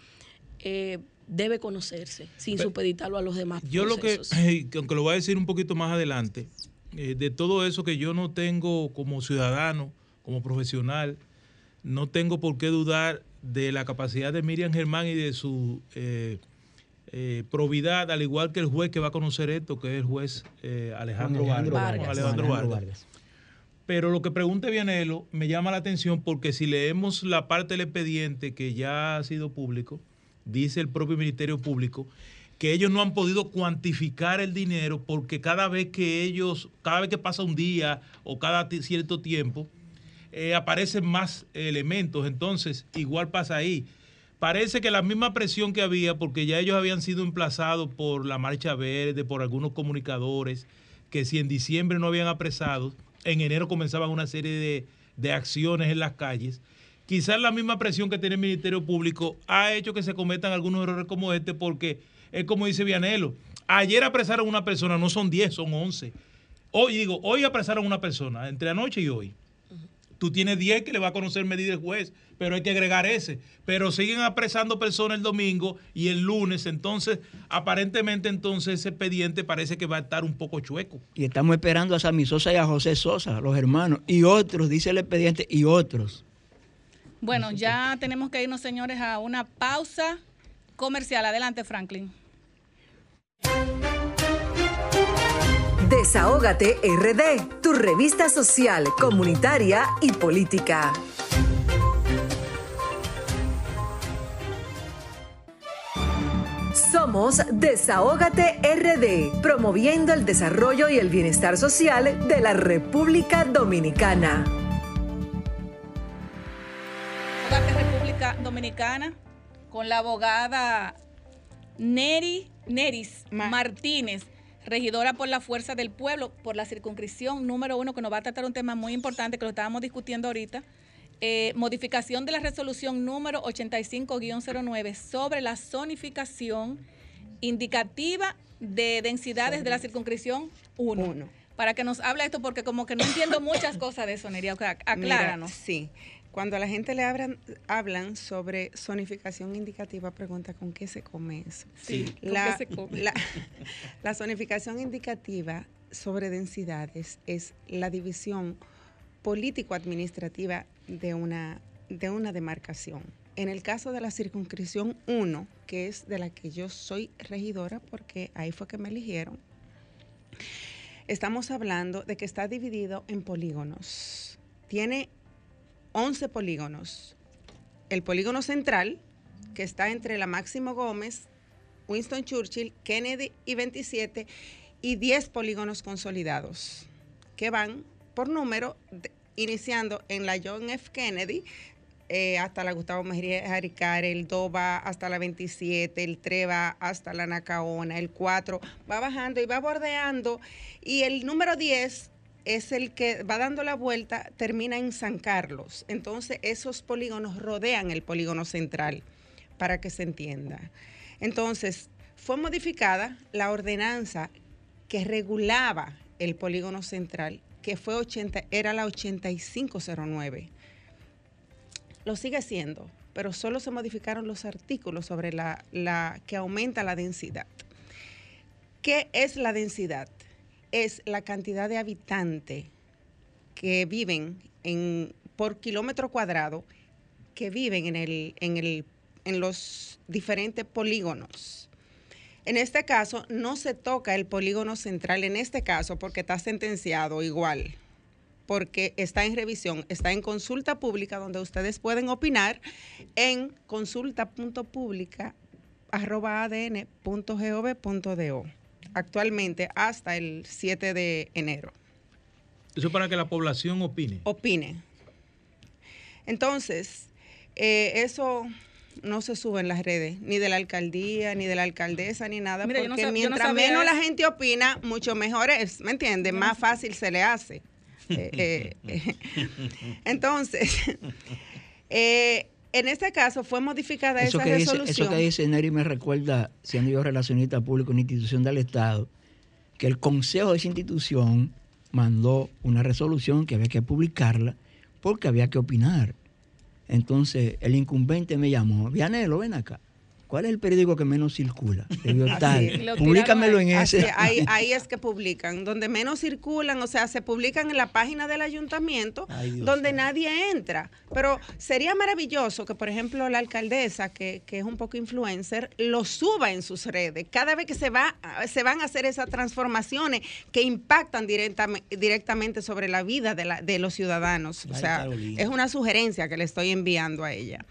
eh, debe conocerse sin supeditarlo a los demás.
Yo lo que, aunque lo voy a decir un poquito más adelante, eh, de todo eso que yo no tengo como ciudadano, como profesional, no tengo por qué dudar de la capacidad de Miriam Germán y de su eh, probidad, al igual que el juez que va a conocer esto, que es el juez Alejandro, Vargas. Alejandro Vargas. Pero lo que pregunte Vianelo me llama la atención porque si leemos la parte del expediente que ya ha sido público, dice el propio Ministerio Público, que ellos no han podido cuantificar el dinero porque cada vez que ellos, cada vez que pasa un día o cada cierto tiempo, eh, aparecen más elementos. Entonces, igual pasa ahí. Parece que la misma presión que había, porque ya ellos habían sido emplazados por la Marcha Verde, por algunos comunicadores, que si en diciembre no habían apresado, en enero comenzaban una serie de, acciones en las calles. Quizás la misma presión que tiene el Ministerio Público ha hecho que se cometan algunos errores como este, porque es como dice Vianelo. Ayer apresaron una persona, no son 10, son 11. Hoy digo, hoy apresaron una persona, entre anoche y hoy. Tú tienes 10 que le va a conocer medida el juez, pero hay que agregar ese. Pero siguen apresando personas el domingo y el lunes, entonces aparentemente entonces ese expediente parece que va a estar un poco chueco.
Y estamos esperando a Sammy Sosa y a José Sosa, los hermanos, y otros, dice el expediente, y otros.
Bueno, ya tenemos que irnos, señores, a una pausa comercial. Adelante, Franklin.
Desahógate RD, tu revista social, comunitaria y política. Somos Desahógate RD, promoviendo el desarrollo y el bienestar social de la República Dominicana.
República Dominicana con la abogada Neri Neris Martínez regidora por la fuerza del pueblo, por la circunscripción número uno, que nos va a tratar un tema muy importante que lo estábamos discutiendo ahorita, eh, modificación de la resolución número 85-09 sobre la zonificación indicativa de densidades de la circunscripción 1. Para que nos hable esto, porque como que no entiendo muchas cosas de sea, acláranos.
Mira, sí. Cuando a la gente le hablan, hablan sobre zonificación indicativa, pregunta con qué se come eso.
Sí, ¿con
La,
qué se come?
la- la zonificación indicativa sobre densidades es la división político-administrativa de una, de una demarcación. En el caso de la circunscripción 1, que es de la que yo soy regidora, porque ahí fue que me eligieron, estamos hablando de que está dividido en polígonos. Tiene 11 polígonos. El polígono central, que está entre la Máximo Gómez, Winston Churchill, Kennedy y 27, y 10 polígonos consolidados, que van por número, iniciando en la John F. Kennedy, eh, hasta la Gustavo Mejía Jaricar, el 2 va hasta la 27, el 3 va hasta la Nacaona, el 4 va bajando y va bordeando, y el número 10 es el que va dando la vuelta, termina en San Carlos. Entonces esos polígonos rodean el polígono central, para que se entienda. Entonces, fue modificada la ordenanza que regulaba el polígono central, que fue 80, era la 8509 lo sigue siendo, pero solo se modificaron los artículos sobre la, la que aumenta la densidad. ¿Qué es la densidad? Es la cantidad de habitantes que viven en, por kilómetro cuadrado, que viven en, el, en, el, en los diferentes polígonos. En este caso, no se toca el polígono central, en este caso, porque está sentenciado igual porque está en revisión, está en consulta pública donde ustedes pueden opinar en consulta.pública.adn.gov.do actualmente hasta el 7 de enero.
Eso es para que la población opine.
Opine. Entonces, eh, eso no se sube en las redes, ni de la alcaldía, ni de la alcaldesa, ni nada,
Mira,
porque
no no
mientras menos la gente opina, mucho mejor es, ¿me entiendes? Más fácil se le hace. Eh, eh, eh. [laughs] Entonces, [laughs] eh, en este caso fue modificada
Eso
esa
que, dice,
resolución.
eso que dice Neri me recuerda, siendo yo relacionista público en una institución del Estado, que el consejo de esa institución mandó una resolución que había que publicarla porque había que opinar. Entonces el incumbente me llamó, Vianelo, ven acá. ¿Cuál es el periódico que menos circula? [laughs] Tal, Publícamelo en
Así,
ese.
ahí, [laughs] ahí es que publican, donde menos circulan, o sea, se publican en la página del ayuntamiento,
Ay, Dios
donde nadie entra. Pero sería maravilloso que, por ejemplo, la alcaldesa, que, que es un poco influencer, lo suba en sus redes. Cada vez que se, va, se van a hacer esas transformaciones que impactan directame- directamente sobre la vida de, la- de los ciudadanos. O sea,
Carolina.
es una sugerencia que le estoy enviando a ella.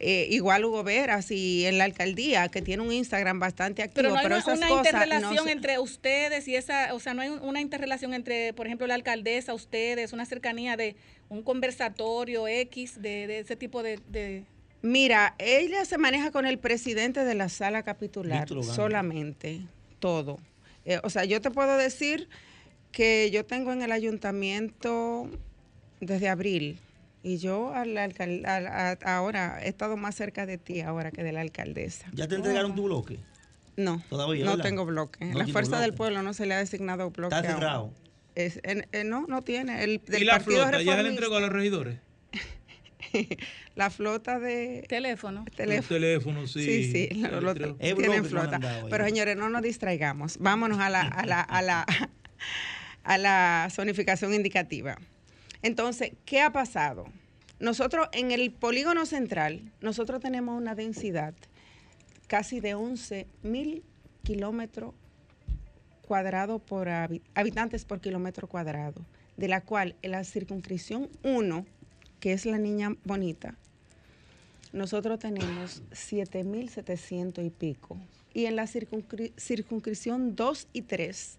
Eh, igual Hugo Veras y en la alcaldía, que tiene un Instagram bastante activo,
Pero no hay
pero
una,
esas
una
cosas
interrelación
no se-
entre ustedes y esa, o sea, no hay un- una interrelación entre, por ejemplo, la alcaldesa, ustedes, una cercanía de un conversatorio X, de, de ese tipo de, de-
Mira, ella se maneja con el presidente de la sala capitular solamente, todo. Eh, o sea, yo te puedo decir que yo tengo en el ayuntamiento desde abril y yo al alcal- al- a- ahora he estado más cerca de ti ahora que de la alcaldesa.
¿Ya te entregaron tu bloque?
No,
Todavía,
no
¿verdad?
tengo bloque.
No
la Fuerza del. Pueblo no se le ha designado bloque.
Está cerrado.
Es- en- eh, no, no tiene. El, del
¿Y la
Partido
flota? ¿Ya se le entregó a los regidores? [laughs]
La flota de
teléfono.
Los
teléfono.
teléfonos, sí.
Sí, sí, lo- lo- tienen flota. Pero señores, no nos distraigamos. Vámonos a la, a la, a la, [laughs] a la zonificación indicativa. Entonces, ¿qué ha pasado? Nosotros en el polígono central, nosotros tenemos una densidad casi de 11 mil kilómetros cuadrados por habi- habitantes por kilómetro cuadrado, de la cual en la circunscripción 1, que es la niña bonita, nosotros tenemos 7.700 y pico. Y en la circunscri- circunscripción 2 y 3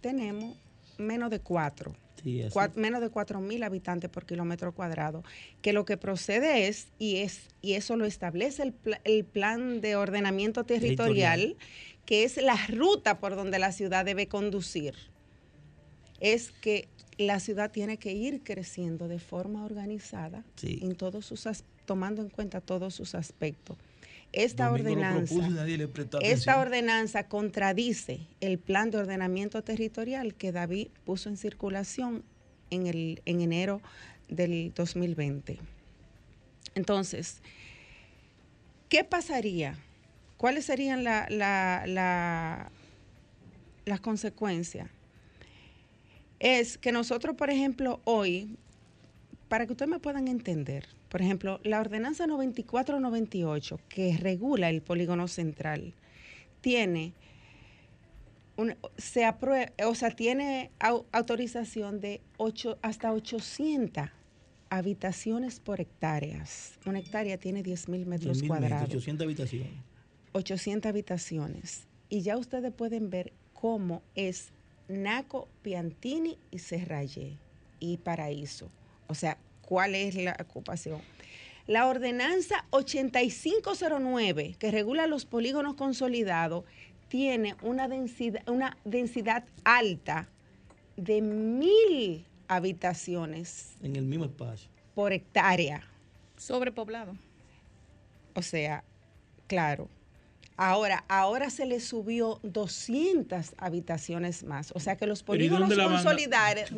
tenemos menos de 4.
Sí, así.
Cua- menos de 4.000 habitantes por kilómetro cuadrado, que lo que procede es, y, es, y eso lo establece el, pla- el plan de ordenamiento territorial,
Territorial.
que es la ruta por donde la ciudad debe conducir. es que la ciudad tiene que ir creciendo de forma organizada,
Sí.
en todos sus tomando en cuenta todos sus aspectos. Esta ordenanza,
propuso
esta ordenanza contradice el plan de ordenamiento territorial que David puso en circulación en, el, en enero del 2020. Entonces, ¿qué pasaría? ¿Cuáles serían la- la- la- las consecuencias? Es que nosotros, por ejemplo, hoy, para que ustedes me puedan entender, por ejemplo, la ordenanza 9498, que regula el polígono central, tiene un- se aprueba, o sea, tiene au- autorización de ocho, hasta 800 habitaciones por hectáreas. Una hectárea tiene 10 mil metros
10.000 metros,
cuadrados.
800 habitaciones.
800 habitaciones. Y ya ustedes pueden ver cómo es Naco, Piantini y Serrayé y Paraíso. O sea, cuál es la ocupación. La ordenanza 8509, que regula los polígonos consolidados, tiene una densidad, una densidad alta de mil habitaciones
En el mismo espacio.
por hectárea.
Sobrepoblado.
O sea, claro. Ahora, ahora se le subió 200 habitaciones más. O sea que los
Pero ¿y
polígonos consolidados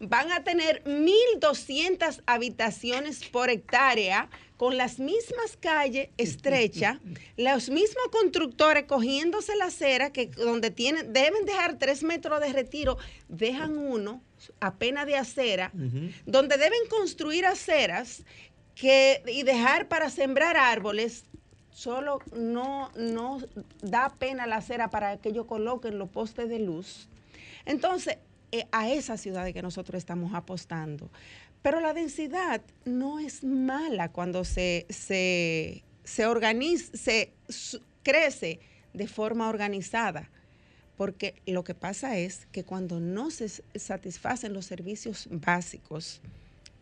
van a tener 1.200 habitaciones por hectárea con las mismas calles estrechas, los mismos constructores cogiéndose la acera, que donde tienen, deben dejar tres metros de retiro, dejan uno apenas de acera, donde deben construir aceras que, y dejar para sembrar árboles, solo no, no da pena la acera para que ellos coloquen los postes de luz. Entonces, eh, a esa ciudad de que nosotros estamos apostando. Pero la densidad no es mala cuando se, se, se organiza, se crece de forma organizada. Porque lo que pasa es que cuando no se satisfacen los servicios básicos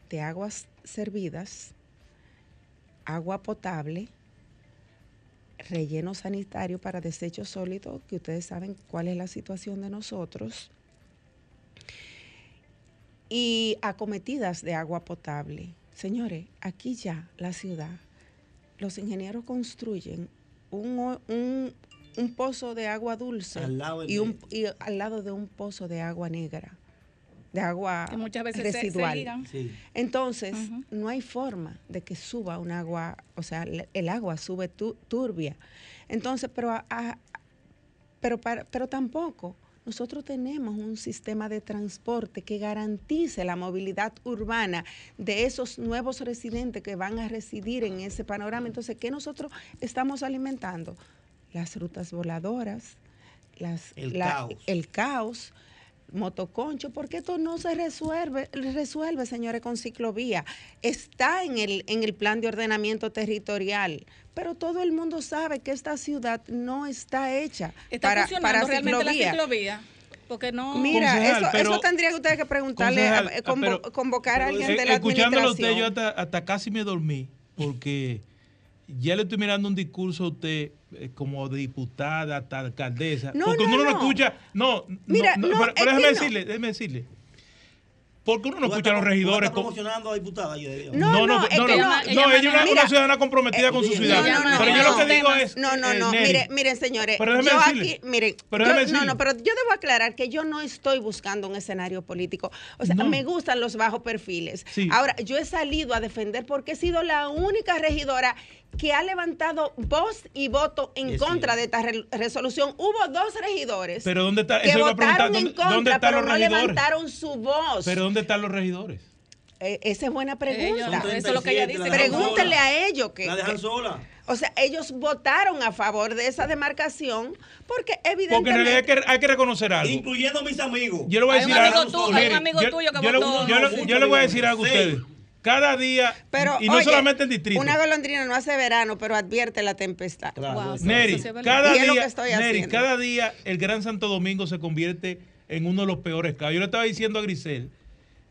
de aguas servidas, agua potable, relleno sanitario para desechos sólidos, que ustedes saben cuál es la situación de nosotros, y acometidas de agua potable. Señores, aquí ya la ciudad, los ingenieros construyen un, un- un pozo de agua dulce
Al lado del
y, un, y al lado de un pozo de agua negra, de agua
Que muchas veces se- se
residual.
Sí.
Entonces, no hay forma de que suba un agua, o sea, el, el agua sube tu- turbia. Entonces, pero, a- a- pero, para- pero tampoco nosotros tenemos un sistema de transporte que garantice la movilidad urbana de esos nuevos residentes que van a residir en ese panorama. Entonces, ¿qué nosotros estamos alimentando? Las rutas voladoras, las,
El
la-
caos.
el caos, motoconcho, porque esto no se resuelve, resuelve, señores, con ciclovía. Está en el, en el plan de ordenamiento territorial, pero todo el mundo sabe que esta ciudad no está hecha
¿Está
para,
funcionando
para
realmente
ciclovía.
la ciclovía? Porque no...
Mira,
Concejal,
eso,
pero-
eso tendría que ustedes que preguntarle,
Concejal,
a- convo-
pero-
convocar a alguien
Eh,
de la
escuchándolo a usted, yo
administración.
hasta, hasta casi me dormí, porque ya le estoy mirando un discurso a usted eh, como diputada, hasta alcaldesa.
No,
porque
no,
uno no
no.
escucha. No, no,
Mira,
no,
no,
pero, pero déjeme decirle, déjeme decirle. Porque uno no escucha a los regidores.
estás
como-
promocionando a diputada. yo diría.
No,
no, no,
no, que
no,
no,
no,
ella
es una, ciudadana comprometida con su
eh,
ciudad.
no, no,
pero yo
no,
lo que
no.
digo es.
No, no,
eh,
no, mire, miren, señores,
Pero déjeme
yo
decirle.
aquí, miren,
Pero
yo-
déjeme
no, no, pero yo debo aclarar que yo no estoy buscando un escenario político. O sea,
No.
me gustan los bajos perfiles.
Sí.
Ahora, yo he salido a defender porque he sido la única regidora que ha levantado voz y voto en contra de esta re- resolución. Hubo dos regidores
Pero ¿dónde está?
que
Eso
votaron en
¿Dónde,
contra,
dónde están
pero
los
no
regidores?
levantaron su voz.
Pero ¿dónde están los regidores?
Eh, esa es buena pregunta.
Ellos- eso es lo que ella
37,
dice.
Pregúntele
sola.
a ellos que,
La dejan sola.
o sea, ellos votaron a favor de esa demarcación porque
Porque en
evidentemente
realidad hay que, hay que reconocer algo.
Incluyendo a mis amigos.
Yo le voy a decir algo.
hay un amigo
yo-
tuyo que votó.
yo le-
Mucho,
yo le voy a decir algo a
sí.
ustedes. Cada día,
Pero,
y no
oye,
solamente en distrito.
Una golondrina no hace verano, pero advierte la tempestad.
Claro,
Wow,
Neri,
sí
cada
Y es lo
día,
que estoy
Neri, cada día el Gran Santo Domingo se convierte en uno de los peores casos. Yo le estaba diciendo a Grisel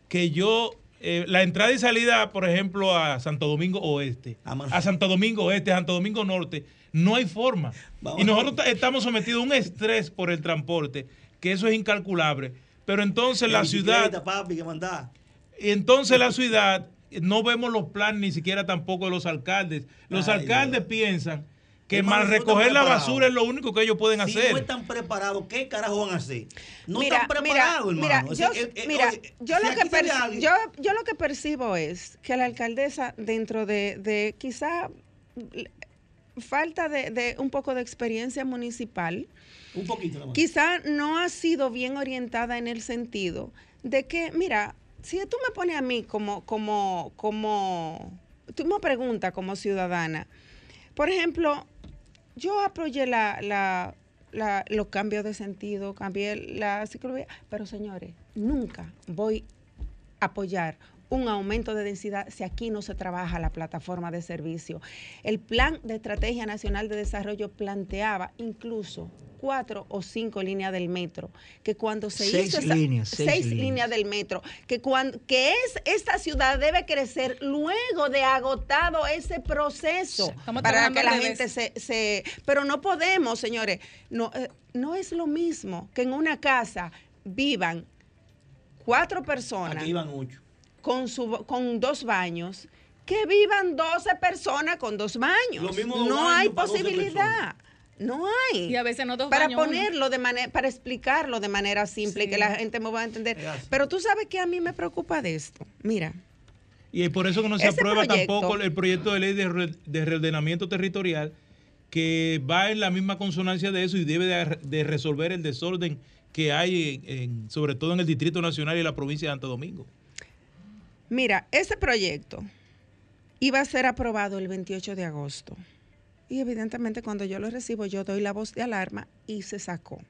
que yo, eh, la entrada y salida, por ejemplo, a Santo Domingo Oeste,
A Man-
a Santo Domingo Oeste, a Santo Domingo Norte, no hay forma.
Vamos.
Y nosotros ta- estamos sometidos a un estrés por el transporte, que eso es incalculable. Pero entonces la ciudad...
Papi, que.
Y entonces la ciudad, no vemos los planes ni siquiera tampoco de los alcaldes. Los
Ay,
alcaldes piensan que
no
recoger la basura es lo único que ellos pueden
Si
hacer.
no están preparados, ¿qué carajo van a hacer? No
mira,
están preparados,
mira,
hermano. eh, eh,
mira,
oye,
yo
si
lo que
alguien-
yo, yo lo que percibo es que la alcaldesa dentro de, de quizá falta de, de un poco de experiencia municipal,
Un poquito más.
quizá no ha sido bien orientada en el sentido de que, mira, si tú me pones a mí como, como, como, tú me preguntas como ciudadana, por ejemplo, yo apoyé la, la, los cambios de sentido, cambié la psicología, pero señores, nunca voy a apoyar un aumento de densidad si aquí no se trabaja la plataforma de servicio. El Plan de Estrategia Nacional de Desarrollo planteaba incluso cuatro o cinco líneas del metro, que cuando se
Seis
hizo esa-
líneas, seis líneas.
líneas del metro, que cuando que es esta ciudad debe crecer luego de agotado ese proceso
Estamos
para
trabajando
que la gente se, se pero no podemos, señores, no eh, no es lo mismo que en una casa vivan cuatro personas
Aquí iban ocho.
Con su con dos baños que vivan 12 personas con dos baños.
Lo mismo dos
no
baños
hay
para 12
posibilidad. No hay.
Y a veces no dos
para
baños,
ponerlo de manera, para explicarlo de manera simple y que la gente me va a entender. Pero tú sabes que a mí me preocupa de esto. Mira,
Y es por eso que no se aprueba
proyecto-
tampoco el proyecto de ley de, re- de reordenamiento territorial que va en la misma consonancia de eso y debe de, de resolver el desorden que hay, en- en- sobre todo en el Distrito Nacional y la provincia de Santo Domingo.
Mira, ese proyecto iba a ser aprobado el 28 de agosto. Y evidentemente cuando yo lo recibo, yo doy la voz de alarma y se sacó.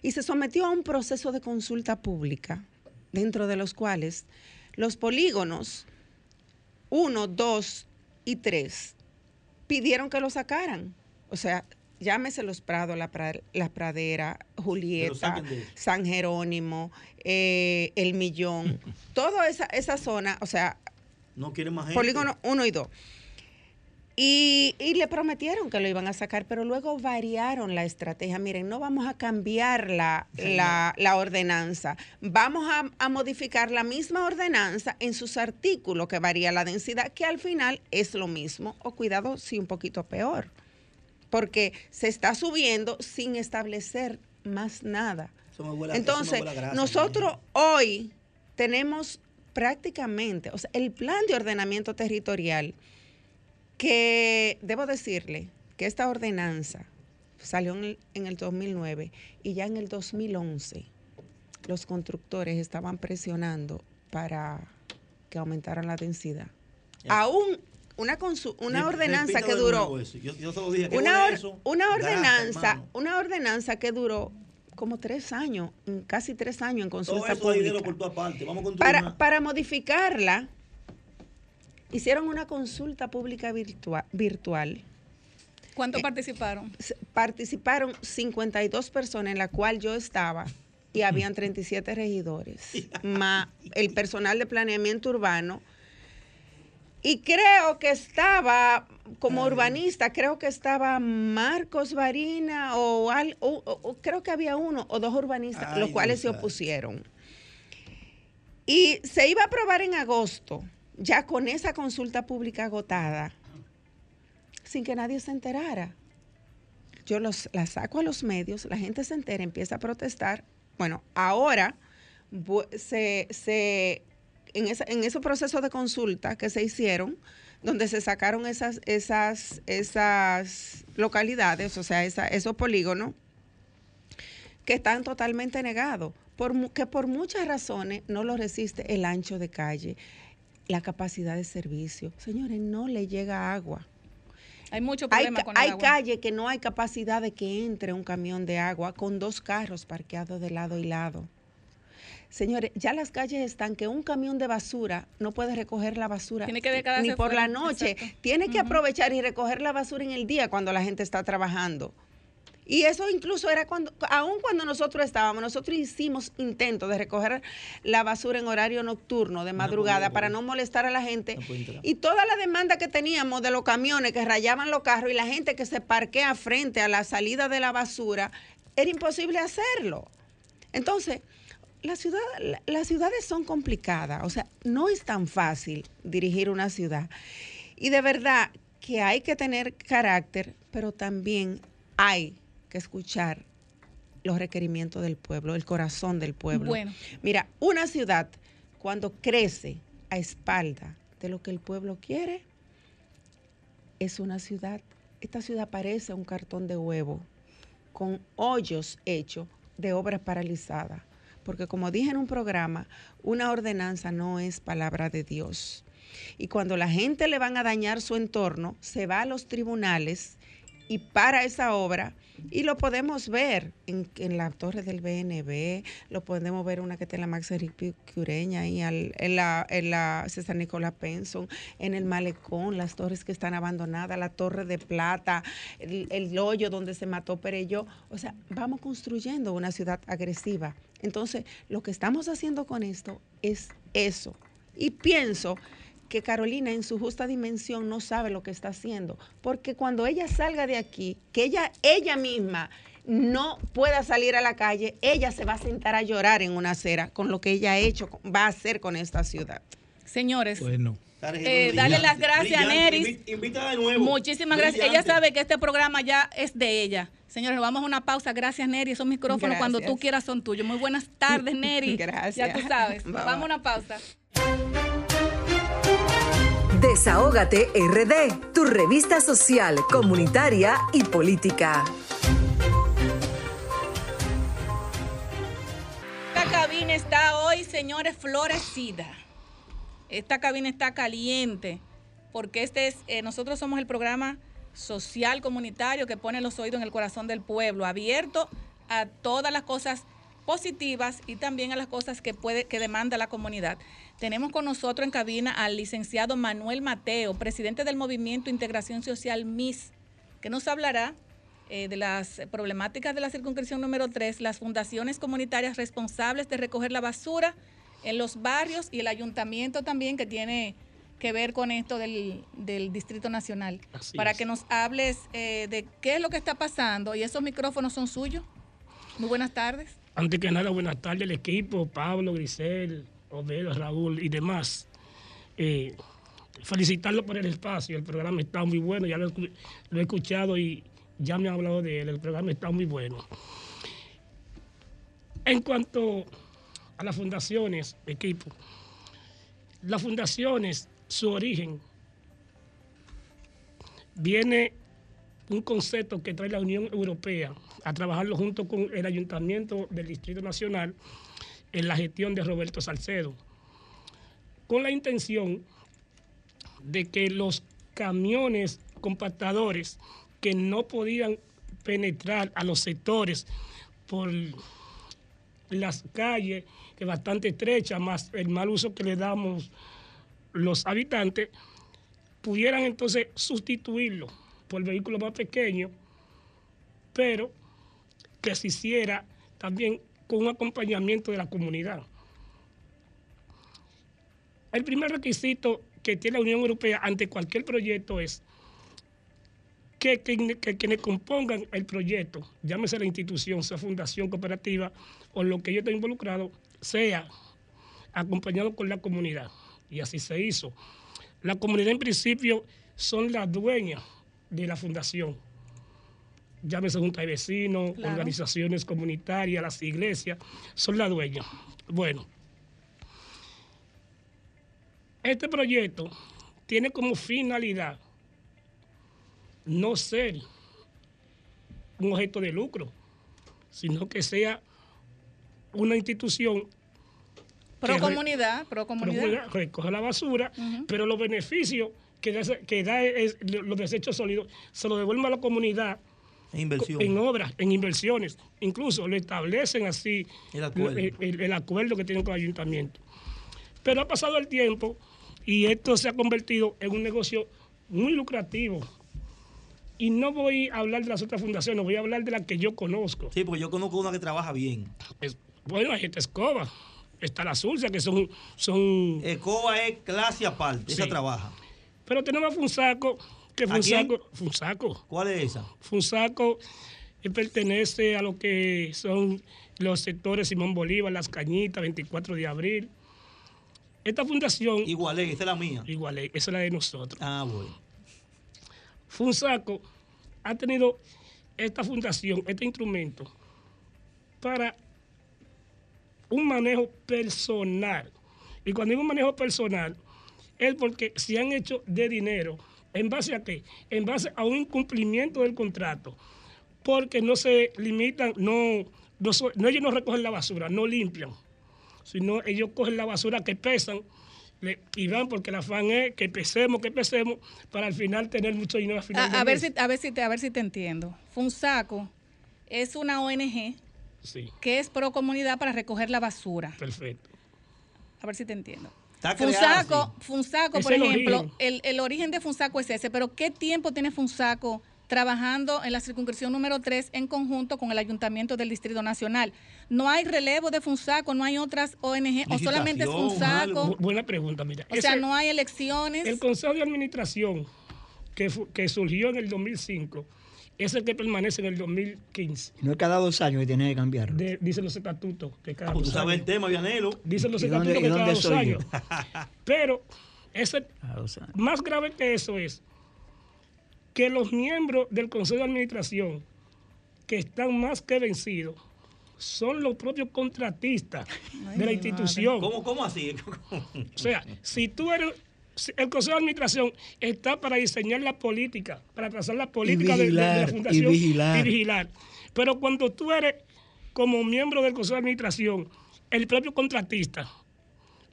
Y se sometió a un proceso de consulta pública, dentro de los cuales los polígonos 1, 2 y 3 pidieron que lo sacaran. O sea, llámese los Prados, la, Pra- la Pradera, Julieta. San Jerónimo, eh, El Millón, [laughs] toda esa, esa zona, o sea,
No más gente.
polígono 1 y 2. Y, y le prometieron que lo iban a sacar, pero luego variaron la estrategia. Miren, no vamos a cambiar la, la- la ordenanza, vamos a, a modificar la misma ordenanza en sus artículos que varía la densidad, que al final es lo mismo, o cuidado, sí un poquito peor, porque se está subiendo sin establecer más nada.
Eso me huele a- eso me
Entonces,
grasa,
nosotros hoy tenemos prácticamente, o sea, el plan de ordenamiento territorial, que debo decirle que esta ordenanza salió en el, en el 2009 y ya en el 2011 los constructores estaban presionando para que aumentaran la densidad. Aún una, consu- una ordenanza que duró.
Yo, yo se lo dije. ¿qué
una, or-
eso?
una ordenanza, una ordenanza que duró como tres años, mm, casi tres años en
Todo
consulta
eso dinero
pública.
por tu parte. Vamos a construir
Para, para modificarla, hicieron una consulta pública virtua- virtual.
¿Cuántos participaron?
S- Participaron 52 personas, en la cual yo estaba, y habían [laughs] 37 regidores, más el personal de planeamiento urbano. Y creo que estaba, como urbanista, creo que estaba Marcos Varina o, al- o- o- o creo que había uno o dos urbanistas,
Ay,
los cuales se opusieron. Y se iba a aprobar en agosto, ya con esa consulta pública agotada, sin que nadie se enterara. Yo los, la saco a los medios, la gente se entera, empieza a protestar. Bueno, ahora se, se- en, esa- en ese proceso de consulta que se hicieron, donde se sacaron esas, esas, esas localidades, o sea, esa- esos polígonos, que están totalmente negados, por, que por muchas razones no lo resiste el ancho de calle, la capacidad de servicio. Señores, no le llega agua.
Hay problemas
ca-
con el
hay
agua.
calle que no hay capacidad de que entre un camión de agua con dos carros parqueados de lado y lado. Señores, ya las calles están que un camión de basura no puede recoger la basura
Tiene que
ni por la noche.
exacto.
Tiene que aprovechar y recoger la basura en el día cuando la gente está trabajando. Y eso incluso era cuando, aún cuando nosotros estábamos, nosotros hicimos intentos de recoger la basura en horario nocturno, de
No
madrugada, para no molestar a la gente. Y toda la demanda que teníamos de los camiones que rayaban los carros y la gente que se parquea frente a la salida de la basura, era imposible hacerlo. Entonces, la ciudad, la- las ciudades son complicadas, o sea, no es tan fácil dirigir una ciudad. Y de verdad que hay que tener carácter, pero también hay que escuchar los requerimientos del pueblo, el corazón del pueblo.
Bueno.
Mira, una ciudad cuando crece a espalda de lo que el pueblo quiere, es una ciudad. Esta ciudad parece un cartón de huevo con hoyos hechos de obras paralizadas. Porque como dije en un programa, una ordenanza no es palabra de Dios. Y cuando la gente le van a dañar su entorno, se va a los tribunales y para esa obra. Y lo podemos ver en, en la torre del BNB, lo podemos ver una que está en la Max Enrique Cureña, ahí al- en, la, en la César Nicolás Penson, en el Malecón, las torres que están abandonadas, la Torre de Plata, el, el hoyo donde se mató Pereyó. O sea, vamos construyendo una ciudad agresiva. Entonces, lo que estamos haciendo con esto es eso. Y pienso que Carolina en su justa dimensión no sabe lo que está haciendo, porque cuando ella salga de aquí, que ella ella misma no pueda salir a la calle, ella se va a sentar a llorar en una acera con lo que ella ha hecho, va a hacer con esta ciudad.
Señores,
Bueno.
Eh, darle las gracias a Neris.
Invítala de nuevo.
Muchísimas gracias. Ella sabe que este programa ya es de ella. Señores, vamos a una pausa. Gracias, Neri. Esos micrófonos cuando tú quieras son tuyos. Muy buenas tardes, [laughs] Neri.
Gracias.
Ya tú sabes.
Bye,
Vamos a una pausa.
Desahógate RD, tu revista social, comunitaria y política.
Esta cabina está hoy, señores, florecida. Esta cabina está caliente porque este es, eh, nosotros somos el programa social comunitario que pone los oídos en el corazón del pueblo, abierto a todas las cosas positivas y también a las cosas que puede que demanda la comunidad. Tenemos con nosotros en cabina al licenciado Manuel Mateo, presidente del Movimiento Integración Social MIS, que nos hablará eh, de las problemáticas de la circunscripción número 3, las fundaciones comunitarias responsables de recoger la basura en los barrios y el ayuntamiento también que tiene que ver con esto del, del Distrito Nacional.
Así
para
es.
que nos hables eh, de qué es lo que está pasando y esos micrófonos son suyos. Muy buenas tardes.
Antes que nada, buenas tardes al equipo, Pablo, Grisel, Obed, Raúl y demás. Eh, felicitarlo por el espacio, el programa está muy bueno, ya lo he escuchado y ya me han hablado de él, el programa está muy bueno. En cuanto las fundaciones, equipo, las fundaciones, su origen, viene un concepto que trae la Unión Europea a trabajarlo junto con el Ayuntamiento del Distrito Nacional en la gestión de Roberto Salcedo, con la intención de que los camiones compactadores que no podían penetrar a los sectores por las calles, que es bastante estrecha, más el mal uso que le damos los habitantes, pudieran entonces sustituirlo por vehículos más pequeños, pero que se hiciera también con un acompañamiento de la comunidad. El primer requisito que tiene la Unión Europea ante cualquier proyecto es que, que- que quienes compongan el proyecto, llámese la institución, sea fundación cooperativa o lo que yo esté involucrado, sea acompañado con la comunidad. Y así se hizo. La comunidad en principio son las dueñas de la fundación. Llámese junta de vecinos,
Claro.
organizaciones comunitarias, las iglesias, son las dueñas. Bueno, este proyecto tiene como finalidad no ser un objeto de lucro, sino que sea una institución
Pro comunidad, pro comunidad.
Recoge la basura, pero los beneficios que da, que da es- los desechos sólidos se los devuelve a la comunidad
En inversión.
en obras, en inversiones. Incluso lo establecen así
El acuerdo.
el, el- el acuerdo que tienen con el ayuntamiento. Pero ha pasado el tiempo y esto se ha convertido en un negocio muy lucrativo. Y no voy a hablar de las otras fundaciones, voy a hablar de la que yo conozco.
Sí, porque yo conozco una que trabaja bien.
Es- bueno, hay esta escoba, está la Sulcia, que son... son
Escoba es clase aparte, esa
Sí.
trabaja.
Pero tenemos a Funsaco, que. Funsaco, Funsaco,
¿Cuál es esa?
Funsaco pertenece a lo que son los sectores Simón Bolívar, Las Cañitas, 24 de abril. Esta fundación...
Igual esa es la mía.
Igual esa es la de nosotros.
Ah, bueno.
Funsaco ha tenido esta fundación, este instrumento, para un manejo personal. Y cuando digo un manejo personal, es porque se han hecho de dinero. ¿En base a qué? En base a un incumplimiento del contrato. Porque no se limitan, no, no, ellos no recogen la basura, no limpian. Sino ellos cogen la basura que pesan y van porque el afán es que pesemos, que pesemos, para al final tener mucho dinero al final
A, a ver si, a, ver si te, a ver si te entiendo. Funsaco es una ONG
Sí,
que es pro comunidad para recoger la basura.
perfecto.
A ver si te entiendo.
Está
Funsaco, por
el
ejemplo,
origen.
el, el origen de Funsaco es ese, pero ¿qué tiempo tiene Funsaco trabajando en la circunscripción número 3 en conjunto con el Ayuntamiento del Distrito Nacional? ¿No hay relevo de Funsaco, no hay otras ONG o solamente es
Bu-
Funsaco?
buena pregunta, mira.
O sea, no hay elecciones.
El Consejo de Administración que, que surgió en el 2005 es el que permanece en el 2015.
No es cada dos años que tiene que cambiar.
De- dicen los estatutos que cada
Ah, pues
dos
tú sabes el
años.
tema, Vianelo.
Dicen los
¿Y dónde-
estatutos que cada dos años. [laughs] Pero ese,
años.
más grave que eso es que los miembros del Consejo de Administración que están más que vencidos son los propios contratistas de la institución.
¿Cómo, cómo así? [laughs]
O sea, si tú eres. El Consejo de Administración está para diseñar la política, para trazar la política de- de, de
vigilar,
la
y
fundación
vigilar.
y vigilar. Pero cuando tú eres como miembro del Consejo de Administración, el propio contratista,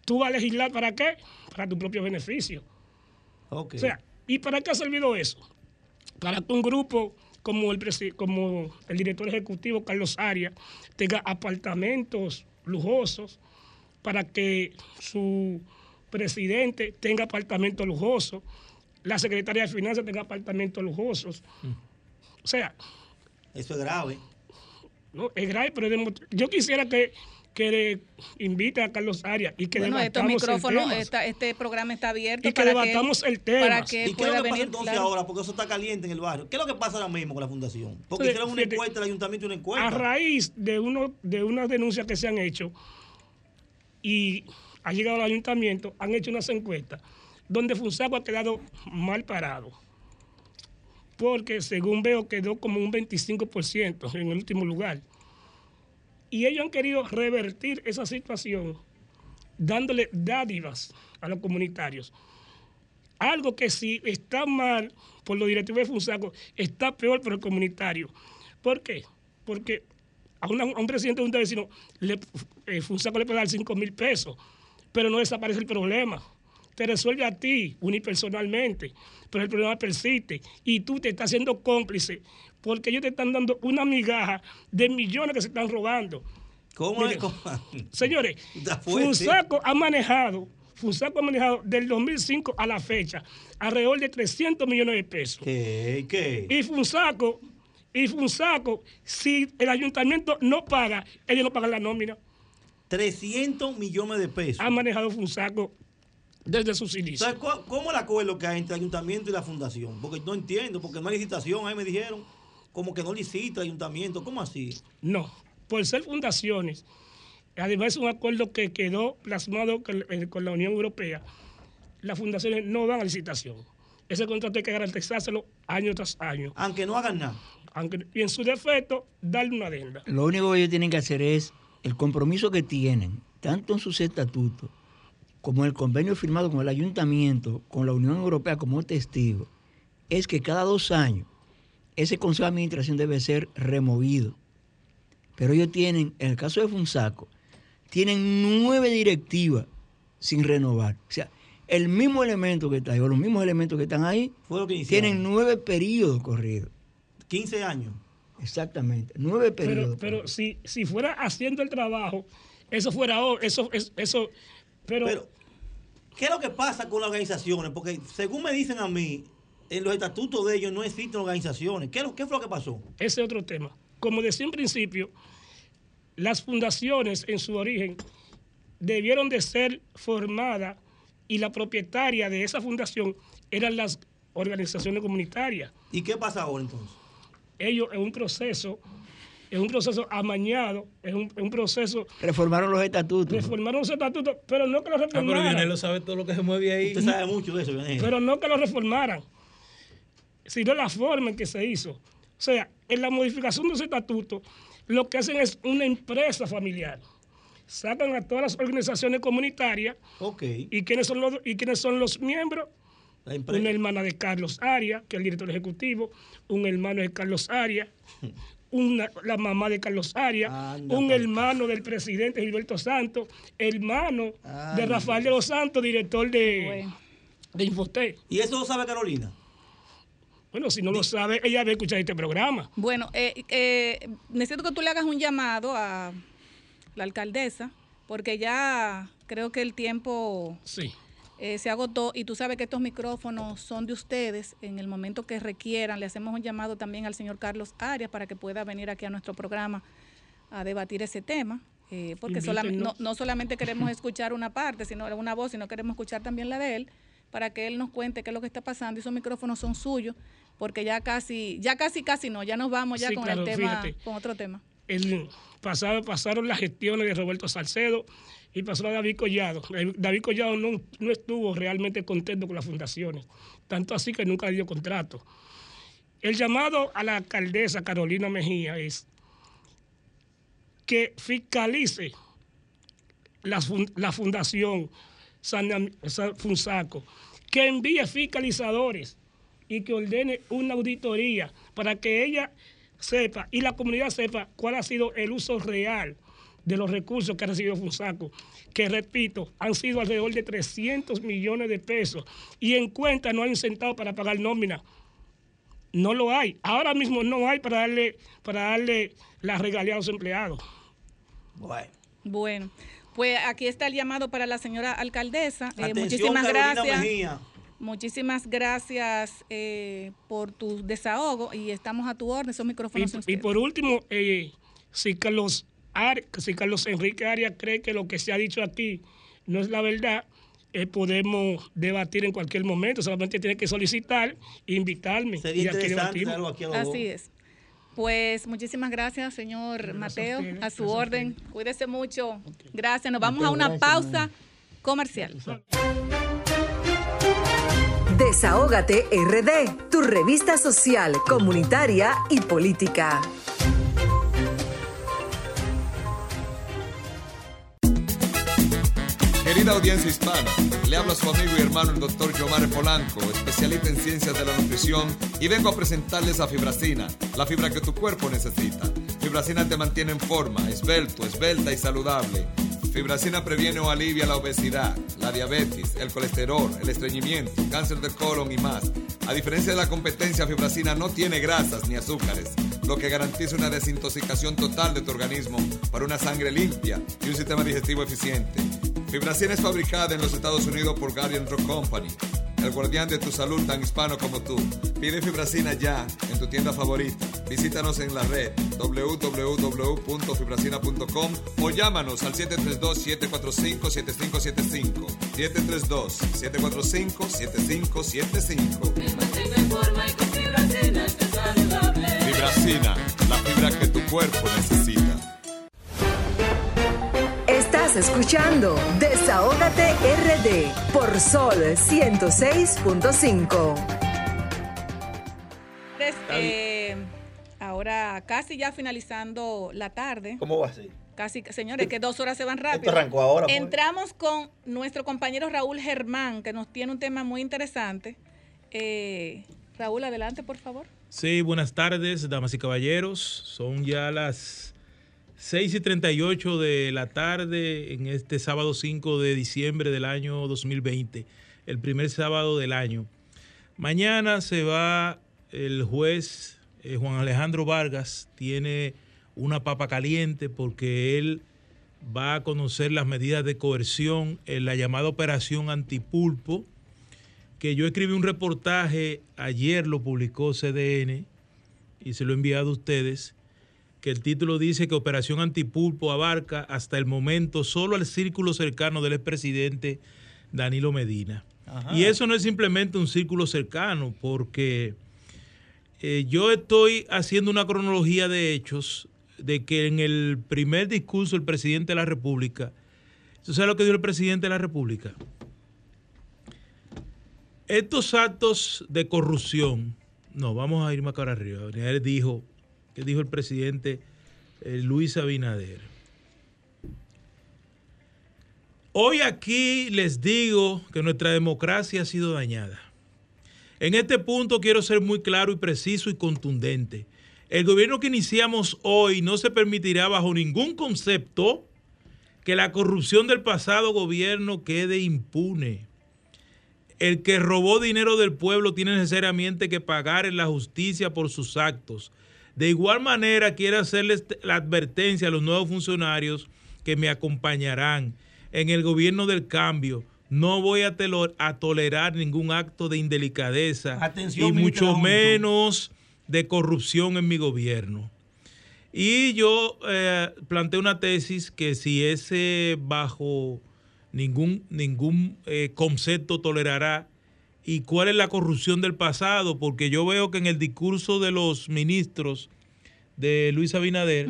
tú vas a legislar para qué? Para tu propio beneficio.
Ok.
O sea, ¿y para qué ha servido eso? Para que un grupo como el, como el director ejecutivo Carlos Arias tenga apartamentos lujosos, para que su presidente tenga apartamentos lujosos, la secretaria de Finanzas tenga apartamentos lujosos. O sea,
Eso es grave.
no, es grave, pero yo quisiera que, que le invite a Carlos Arias y que
bueno, estos
debatamos el
micrófonos,
tema.
esta- este programa está abierto
Y que
para
debatamos
que,
el tema.
Para que
¿Y qué es lo que pasa entonces
claro.
ahora? Porque eso está caliente en el barrio. ¿Qué es lo que pasa ahora mismo con la fundación? Porque hicieron una
fíjate.
encuesta, el ayuntamiento una encuesta.
A raíz de, uno, de unas denuncias que se han hecho y ha llegado al ayuntamiento, han hecho unas encuestas donde Funsaco ha quedado mal parado. Porque según veo quedó como un 25% en el último lugar. Y ellos han querido revertir esa situación dándole dádivas a los comunitarios. Algo que si está mal por los directivos de Funsaco, está peor por el comunitario. ¿Por qué? Porque a, un presidente de un vecino, le, eh, Funsaco le puede dar 5 mil pesos, pero no desaparece el problema. Te resuelve a ti unipersonalmente, pero el problema persiste y tú te estás haciendo cómplice porque ellos te están dando una migaja de millones que se están robando.
¿Cómo es?
Señores. [laughs] Funsaco ha manejado, Funsaco ha manejado del 2005 a la fecha alrededor de 300 millones de pesos.
¿Qué? ¿Qué?
Y Funsaco, y Funsaco, si el ayuntamiento no paga, ellos no pagan la nómina.
300 millones de pesos.
Ha manejado Funsaco desde sus inicios.
Entonces, ¿cu- ¿cómo es el acuerdo que hay entre el ayuntamiento y la fundación? Porque no entiendo, porque no hay licitación, ahí me dijeron. Como que no licita el ayuntamiento, ¿cómo así?
No, por ser fundaciones. Además es un acuerdo que quedó plasmado con, eh, con la Unión Europea. Las fundaciones no dan a licitación. Ese contrato hay que garantizárselo año tras año.
Aunque no hagan nada.
Aunque, y en su defecto, darle una adenda.
Lo único que ellos tienen que hacer es el compromiso que tienen, tanto en sus estatutos como el convenio firmado con el ayuntamiento, con la Unión Europea como testigo, es que cada dos años ese consejo de administración debe ser removido. Pero ellos tienen, en el caso de Funsaco, tienen nueve directivas sin renovar. O sea, el mismo elemento que está ahí, o los mismos elementos que están ahí,
Fue lo que
tienen nueve periodos corridos.
15 años.
Exactamente, nueve
Pero,
periodos.
pero si, si fuera haciendo el trabajo, eso fuera eso, es- eso, pero,
Pero, ¿qué es lo que pasa con las organizaciones? Porque según me dicen a mí, en los estatutos de ellos no existen organizaciones. ¿Qué, es lo- qué fue lo que pasó?
ese es otro tema. Como decía en principio, las fundaciones en su origen debieron de ser formadas y la propietaria de esa fundación eran las organizaciones comunitarias.
¿Y qué pasa ahora entonces?
Ellos en un proceso, es un proceso amañado, es un, es un proceso
Reformaron los estatutos.
reformaron los estatutos, pero no que lo
Ah, pero
reformaran.
Vianelo sabe todo lo que se mueve ahí.
Usted sabe mucho de eso, Vianelo.
pero no que lo reformaran, sino la forma en que se hizo. O sea, en la modificación de ese estatuto, lo que hacen es una empresa familiar. Sacan a todas las organizaciones comunitarias
Ok.
y quiénes son los, y quiénes son los miembros. Una hermana de Carlos Arias, que es el director ejecutivo, un hermano de Carlos Arias, [laughs] una, la mamá de Carlos Arias,
Anda,
un hermano del presidente Gilberto Santos, hermano de Rafael de los Santos, director de,
Bueno.
de Infotec.
¿Y eso lo sabe Carolina?
Bueno, si no lo sabe, ella debe escuchar este programa.
Bueno, eh, eh, necesito que tú le hagas un llamado a la alcaldesa, porque ya creo que el tiempo
Sí.
Eh, se agotó y tú sabes que estos micrófonos son de ustedes. En el momento que requieran, le hacemos un llamado también al señor Carlos Arias para que pueda venir aquí a nuestro programa a debatir ese tema. eh, porque no, no solamente queremos escuchar una parte, sino una voz, sino queremos escuchar también la de él, para que él nos cuente qué es lo que está pasando. Y esos micrófonos son suyos, porque ya casi, ya casi, casi no, ya nos vamos ya
Sí,
con
claro,
el tema,
fíjate.
con otro tema.
El pasado, pasaron las gestiones de Roberto Salcedo y pasó a David Collado. Eh, David Collado no, no estuvo realmente contento con las fundaciones, tanto así que nunca dio contrato. El llamado a la alcaldesa Carolina Mejía es que fiscalice la, la fundación San- San- Funsaco, que envíe fiscalizadores y que ordene una auditoría para que ella sepa y la comunidad sepa cuál ha sido el uso real de los recursos que ha recibido Funsaco, que repito, han sido alrededor de 300 millones de pesos y en cuenta no hay un centavo para pagar nómina. No lo hay. Ahora mismo no hay para darle, para darle la regalía a los empleados.
Bueno.
Bueno, pues aquí está el llamado para la señora alcaldesa. Eh,
Atención,
muchísimas
Carolina
gracias.
Mejía.
Muchísimas gracias eh, por tu desahogo y estamos a tu orden. Esos micrófonos son
Y, por último, eh, si, Carlos Ar- si Carlos Enrique Arias cree que lo que se ha dicho aquí no es la verdad, eh, podemos debatir en cualquier momento. Solamente tiene que solicitar, invitarme.
Sería
y aquí
interesante tenerlo aquí a.
Así es. Pues muchísimas gracias, señor Mateo, a su
gracias a
orden. Cuídese mucho. Gracias. Nos vamos a una pausa comercial.
Desahógate RD, tu revista social, comunitaria y política.
Querida audiencia hispana, le habla su amigo y hermano el doctor Yomar Polanco, especialista en ciencias de la nutrición, y vengo a presentarles a Fibracina, la fibra que tu cuerpo necesita. Fibracina te mantiene en forma, esbelto, esbelta y saludable. Fibracina previene o alivia la obesidad, la diabetes, el colesterol, el estreñimiento, cáncer de colon y más. A diferencia de la competencia, Fibracina no tiene grasas ni azúcares, lo que garantiza una desintoxicación total de tu organismo para una sangre limpia y un sistema digestivo eficiente. Fibracina es fabricada en los Estados Unidos por Guardian Drug Company, el guardián de tu salud tan hispano como tú. Pide Fibracina ya en tu tienda favorita. Visítanos en la red www.fibracina.com o llámanos al 732-745-7575. 732-745-7575. Fibracina, la fibra que tu cuerpo necesita.
Estás escuchando Desahógate RD por Sol 106.5.
Entonces, eh, ahora casi ya finalizando la tarde.
¿Cómo va a ser?
Casi, señores, que dos horas se van rápido.
Esto arrancó ahora, pues.
Entramos con nuestro compañero Raúl Germán, que nos tiene un tema muy interesante. Eh, Raúl, adelante, por favor.
Sí, buenas tardes, damas y caballeros. Son ya las 6 y 38 de la tarde en este sábado 5 de diciembre del año 2020, el primer sábado del año. Mañana se va el juez eh, Juan Alejandro Vargas, tiene una papa caliente porque él va a conocer las medidas de coerción en la llamada operación antipulpo que yo escribí un reportaje, ayer lo publicó CDN y se lo he enviado a ustedes, que el título dice que Operación Antipulpo abarca hasta el momento solo al círculo cercano del expresidente Danilo Medina.
Ajá.
Y eso no es simplemente un círculo cercano, porque eh, yo estoy haciendo una cronología de hechos de que en el primer discurso del presidente de la República, ¿tú sabes lo que dijo el presidente de la República? Estos actos de corrupción, no, vamos a ir más para arriba. Él dijo, ¿qué dijo el presidente eh, Luis Abinader? Hoy aquí les digo que nuestra democracia ha sido dañada. En este punto quiero ser muy claro y preciso y contundente. El gobierno que iniciamos hoy no se permitirá bajo ningún concepto que la corrupción del pasado gobierno quede impune. El que robó dinero del pueblo tiene necesariamente que pagar en la justicia por sus actos. De igual manera, quiero hacerles la advertencia a los nuevos funcionarios que me acompañarán en el gobierno del cambio. No voy a, tolerar ningún acto de indelicadeza
Atención,
y mucho menos de corrupción en mi gobierno. Y yo eh, planteé una tesis que si ese bajo ningún, ningún eh, concepto tolerará y cuál es la corrupción del pasado, porque yo veo que en el discurso de los ministros de Luis Abinader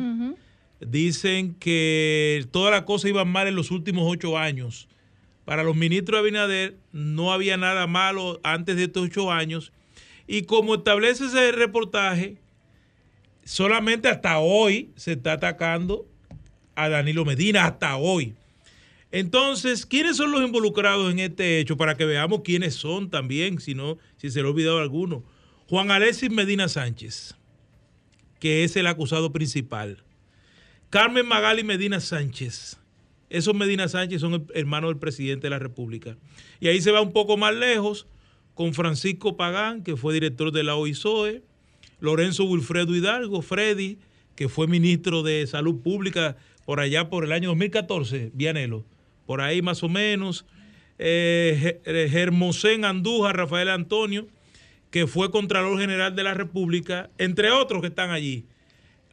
dicen que todas las cosas iban mal en los últimos ocho años. Para los ministros de Abinader no había nada malo antes de estos ocho años. Y como establece ese reportaje, solamente hasta hoy se está atacando a Danilo Medina, hasta hoy. Entonces, ¿quiénes son los involucrados en este hecho? Para que veamos quiénes son también, si no, si se le ha olvidado alguno. Juan Alexis Medina Sánchez, que es el acusado principal. Carmen Magali Medina Sánchez. Esos Medina Sánchez son hermanos del presidente de la República. Y ahí se va un poco más lejos con Francisco Pagán, que fue director de la OISOE, Lorenzo Wilfredo Hidalgo, Freddy, que fue ministro de Salud Pública por allá por el año 2014, Vianelo, por ahí más o menos. Eh, Ge- Germosén Andújar, Rafael Antonio, que fue Contralor General de la República, entre otros que están allí.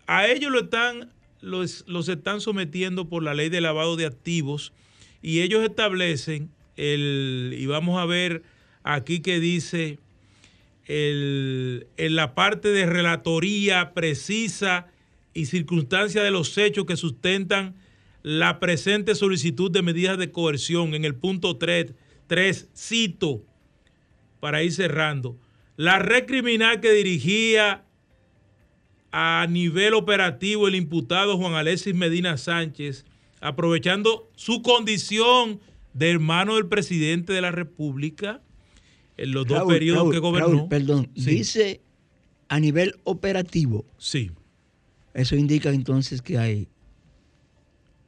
A ellos lo están, los, los están sometiendo por la ley de lavado de activos y ellos establecen el, y vamos a ver aquí que dice el- en la parte de relatoría precisa y circunstancia de los hechos que sustentan la presente solicitud de medidas de coerción en el punto 3, 3 cito, para ir cerrando, la red criminal que dirigía a nivel operativo el imputado Juan Alexis Medina Sánchez, aprovechando su condición de hermano del presidente de la República en los dos periodos
Raúl,
que gobernó.
Raúl, perdón,
Sí.
dice a nivel operativo.
Sí.
Eso indica entonces que hay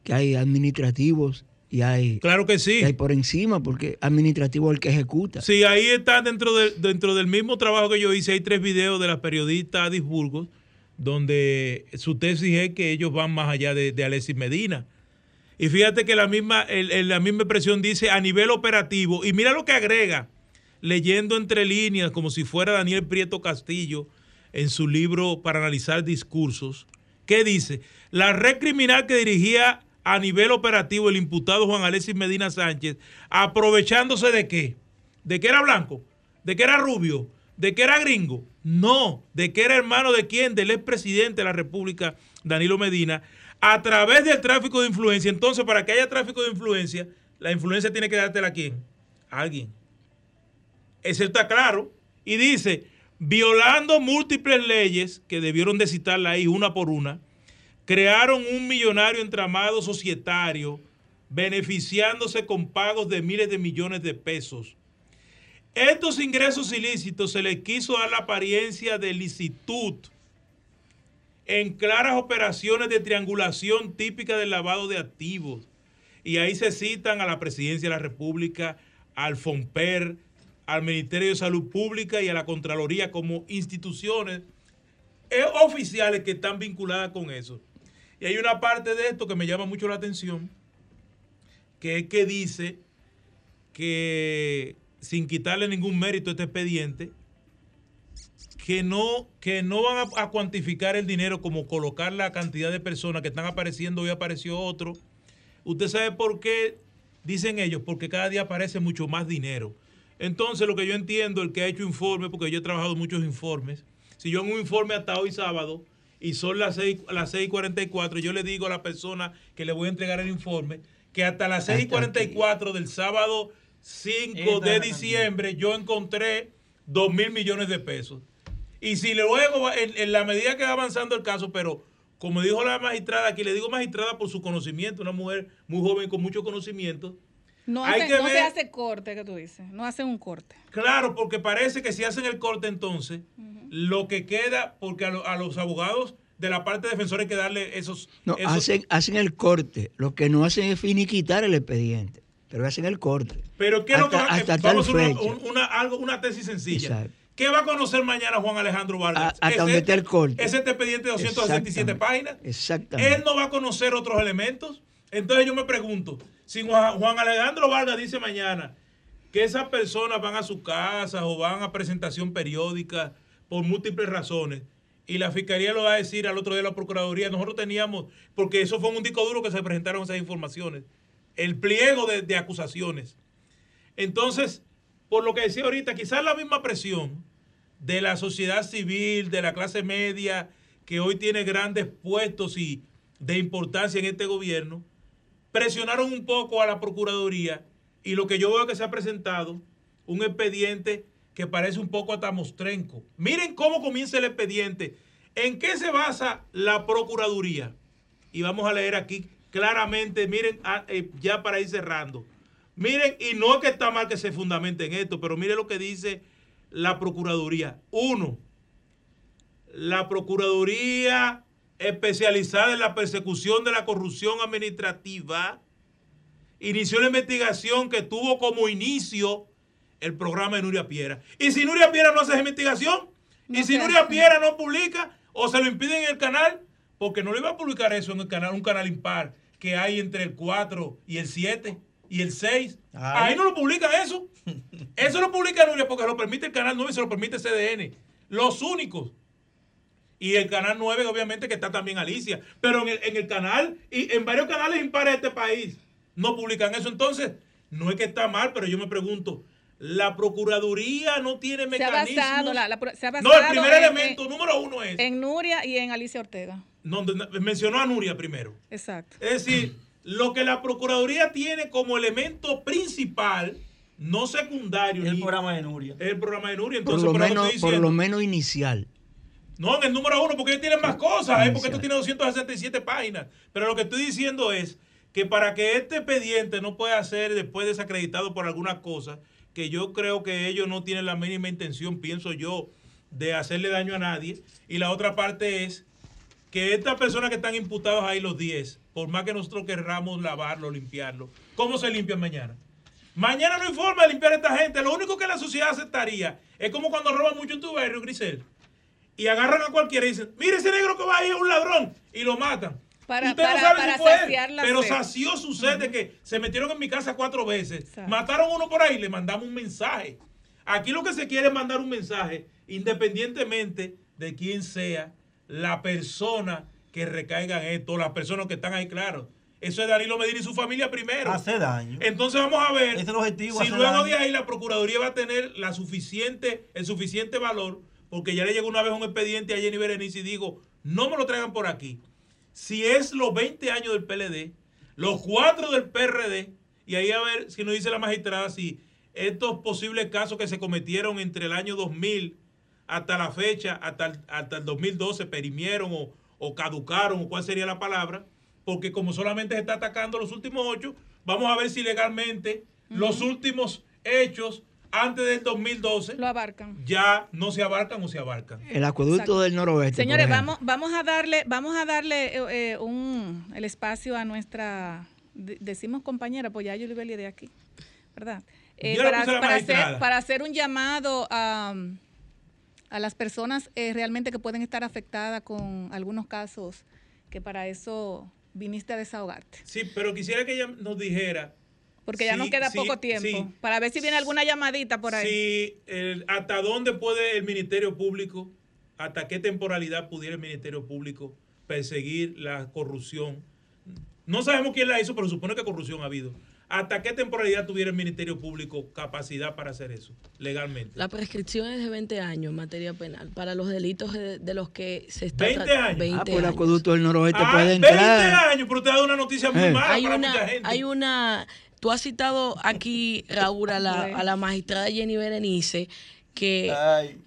que hay administrativos y hay
Claro que sí.
hay por encima porque administrativo es el que ejecuta.
Sí, ahí está dentro, del- dentro del mismo trabajo que yo hice. Hay tres videos de la periodista Adis Burgos, donde su tesis es que ellos van más allá de, de Alexis Medina. Y fíjate que la misma, el- el- la misma expresión dice a nivel operativo. Y mira lo que agrega, leyendo entre líneas, como si fuera Daniel Prieto Castillo en su libro para analizar discursos. ¿Qué dice? La red criminal que dirigía a nivel operativo el imputado Juan Alexis Medina Sánchez, aprovechándose de qué? ¿De que era blanco? ¿De que era rubio? ¿De que era gringo? No, de que era hermano de quién? Del expresidente de la República, Danilo Medina, a través del tráfico de influencia. Entonces, para que haya tráfico de influencia, la influencia tiene que dártela a quién? A alguien. Eso está claro. Y dice, violando múltiples leyes que debieron de citarla ahí una por una, crearon un millonario entramado societario beneficiándose con pagos de miles de millones de pesos. Estos ingresos ilícitos se les quiso dar la apariencia de licitud en claras operaciones de triangulación típica del lavado de activos. Y ahí se citan a la Presidencia de la República, al FOMPER, al Ministerio de Salud Pública y a la Contraloría como instituciones eh, oficiales que están vinculadas con eso. Y hay una parte de esto que me llama mucho la atención, que es que dice que sin quitarle ningún mérito a este expediente, que no, que no van a, cuantificar el dinero como colocar la cantidad de personas que están apareciendo, hoy apareció otro. ¿Usted sabe por qué dicen ellos? Porque cada día aparece mucho más dinero. Entonces, lo que yo entiendo, el que ha hecho informes, porque yo he trabajado muchos informes, Si yo en un informe hasta hoy sábado y son las 6, las 6 y 44, yo le digo a la persona que le voy a entregar el informe que hasta las 6 y 44 del sábado 5
Esta es
de diciembre yo encontré 2 mil millones de pesos. Y si luego, en, en la medida que va avanzando el caso, pero como dijo la magistrada, aquí le digo magistrada por su conocimiento, una mujer muy joven con mucho conocimiento,
No,
Hay
hace-
que
no se hace corte, que tú dices. No hacen un corte.
Claro, porque parece que si hacen el corte entonces, lo que queda, porque a, lo- a los abogados de la parte defensora hay que darle esos...
No,
esos-
hacen, hacen el corte. Lo que no hacen es finiquitar el expediente, pero hacen el corte.
Pero ¿qué es lo que
hasta,
va-
hasta
vamos a una, algo, una tesis sencilla.
Exacto.
¿Qué va a conocer mañana Juan Alejandro Vargas?
A- hasta donde esté el corte.
Es este expediente de 267
Exactamente.
páginas.
Exactamente.
Él no va a conocer otros elementos. Entonces yo me pregunto, si Juan Alejandro Vargas dice mañana que esas personas van a su casa o van a presentación periódica por múltiples razones, y la fiscalía lo va a decir al otro día la procuraduría, nosotros teníamos, porque eso fue un disco duro que se presentaron esas informaciones, el pliego de, de acusaciones. Entonces, por lo que decía ahorita, quizás la misma presión de la sociedad civil, de la clase media, que hoy tiene grandes puestos y de importancia en este gobierno, presionaron un poco a la Procuraduría y lo que yo veo que se ha presentado, un expediente que parece un poco hasta mostrenco. Miren cómo comienza el expediente. ¿En qué se basa la Procuraduría? Y vamos a leer aquí claramente, miren, ah, eh, ya para ir cerrando. Miren, y no es que está mal que se fundamente en esto, pero miren lo que dice la Procuraduría. Uno, la Procuraduría especializada en la persecución de la corrupción administrativa inició la investigación que tuvo como inicio el programa de Nuria Piera. Y si Nuria Piera no hace esa investigación, y si Nuria. Piera no publica, o se lo impiden en el canal, porque no le iba a publicar eso en el canal, un canal impar que hay entre el 4 y el 7 y el 6.
Ay.
Ahí no lo publican eso. [laughs] Eso lo publica Nuria porque lo permite el canal 9 y se lo permite CDN. Los únicos. Y el canal 9, obviamente, que está también Alicia. Pero en el, en el canal y en varios canales impares de este país no publican eso. Entonces, no es que está mal, pero yo me pregunto, ¿la Procuraduría no tiene
Se ha
mecanismos?
basado, la- la pro- se ha
no, el primer
en-
elemento, número uno es.
En Nuria y en Alicia Ortega.
No, no, mencionó a Nuria primero.
Exacto.
Es decir, lo que la Procuraduría tiene como elemento principal, no secundario.
El
ni-
programa de Nuria.
El programa de Nuria.
Por
Entonces,
lo,
pero
menos, por lo menos inicial.
No, en el número uno, porque ellos tienen más cosas, ¿eh? porque esto tiene 267 páginas. Pero lo que estoy diciendo es que para que este expediente no pueda ser después desacreditado por algunas cosas, que yo creo que ellos no tienen la mínima intención, pienso yo, de hacerle daño a nadie. Y la otra parte es que estas personas que están imputados ahí, los 10, por más que nosotros querramos lavarlo, limpiarlo, ¿cómo se limpian mañana? Mañana no hay forma de limpiar a esta gente. Lo único que la sociedad aceptaría es como cuando roban mucho en tu barrio, Grisel. Y agarran a cualquiera y dicen, mire ese negro que va ahí es un ladrón. Y lo matan.
Para-
Usted no
para-
sabe
para
si fue él, pero
sed.
sació su sed de que se metieron en mi casa cuatro veces.
Exacto.
Mataron uno por ahí, le mandamos un mensaje. Aquí lo que se quiere es mandar un mensaje, independientemente de quién sea la persona que recaiga en esto, las personas que están ahí, claro. Eso es Danilo Medina y su familia primero.
Hace daño.
Entonces vamos a ver
Ese es el objetivo,
si luego
daño.
de ahí la Procuraduría va a tener la suficiente, el suficiente valor, porque ya le llegó una vez un expediente a Jenny Berenice y digo, no me lo traigan por aquí. Si es los 20 años del PLD, los 4 del PRD, y ahí a ver si nos dice la magistrada si estos posibles casos que se cometieron entre el año 2000 hasta la fecha, hasta el, hasta el 2012, perimieron o, o caducaron, o cuál sería la palabra, porque como solamente se está atacando los últimos ocho, vamos a ver si legalmente los últimos hechos antes del 2012
Lo abarcan.
ya no se abarcan o se abarcan.
El acueducto
Exacto.
del noroeste.
Señores, vamos, vamos a darle, vamos a darle eh, eh, un, el espacio a nuestra, de- decimos compañera, pues ya Yuli Belli de aquí, ¿verdad? Eh,
Yo le
para,
puse la
para hacer, para hacer un llamado a, a las personas eh, realmente que pueden estar afectadas con algunos casos, que para eso viniste a desahogarte.
Sí, pero quisiera que ella nos dijera
Porque ya
Sí,
nos queda
sí,
poco tiempo.
sí.
Para ver si viene alguna llamadita por ahí.
si el- hasta dónde puede el Ministerio Público, hasta qué temporalidad pudiera el Ministerio Público perseguir la corrupción. No sabemos quién la hizo, pero supone que corrupción ha habido. ¿Hasta qué temporalidad tuviera el Ministerio Público capacidad para hacer eso legalmente?
La prescripción es de 20 años en materia penal para los delitos de, de los que se está
20
tratando.
años.
20
Ah, por el
años.
acueducto del noroeste
Ah,
puede
20
entrar.
años, pero usted ha dado una noticia muy
Eh.
mala
hay
para
una,
mucha gente.
hay una, tú has citado aquí, Raúl, a la, a la magistrada Jenny Berenice, que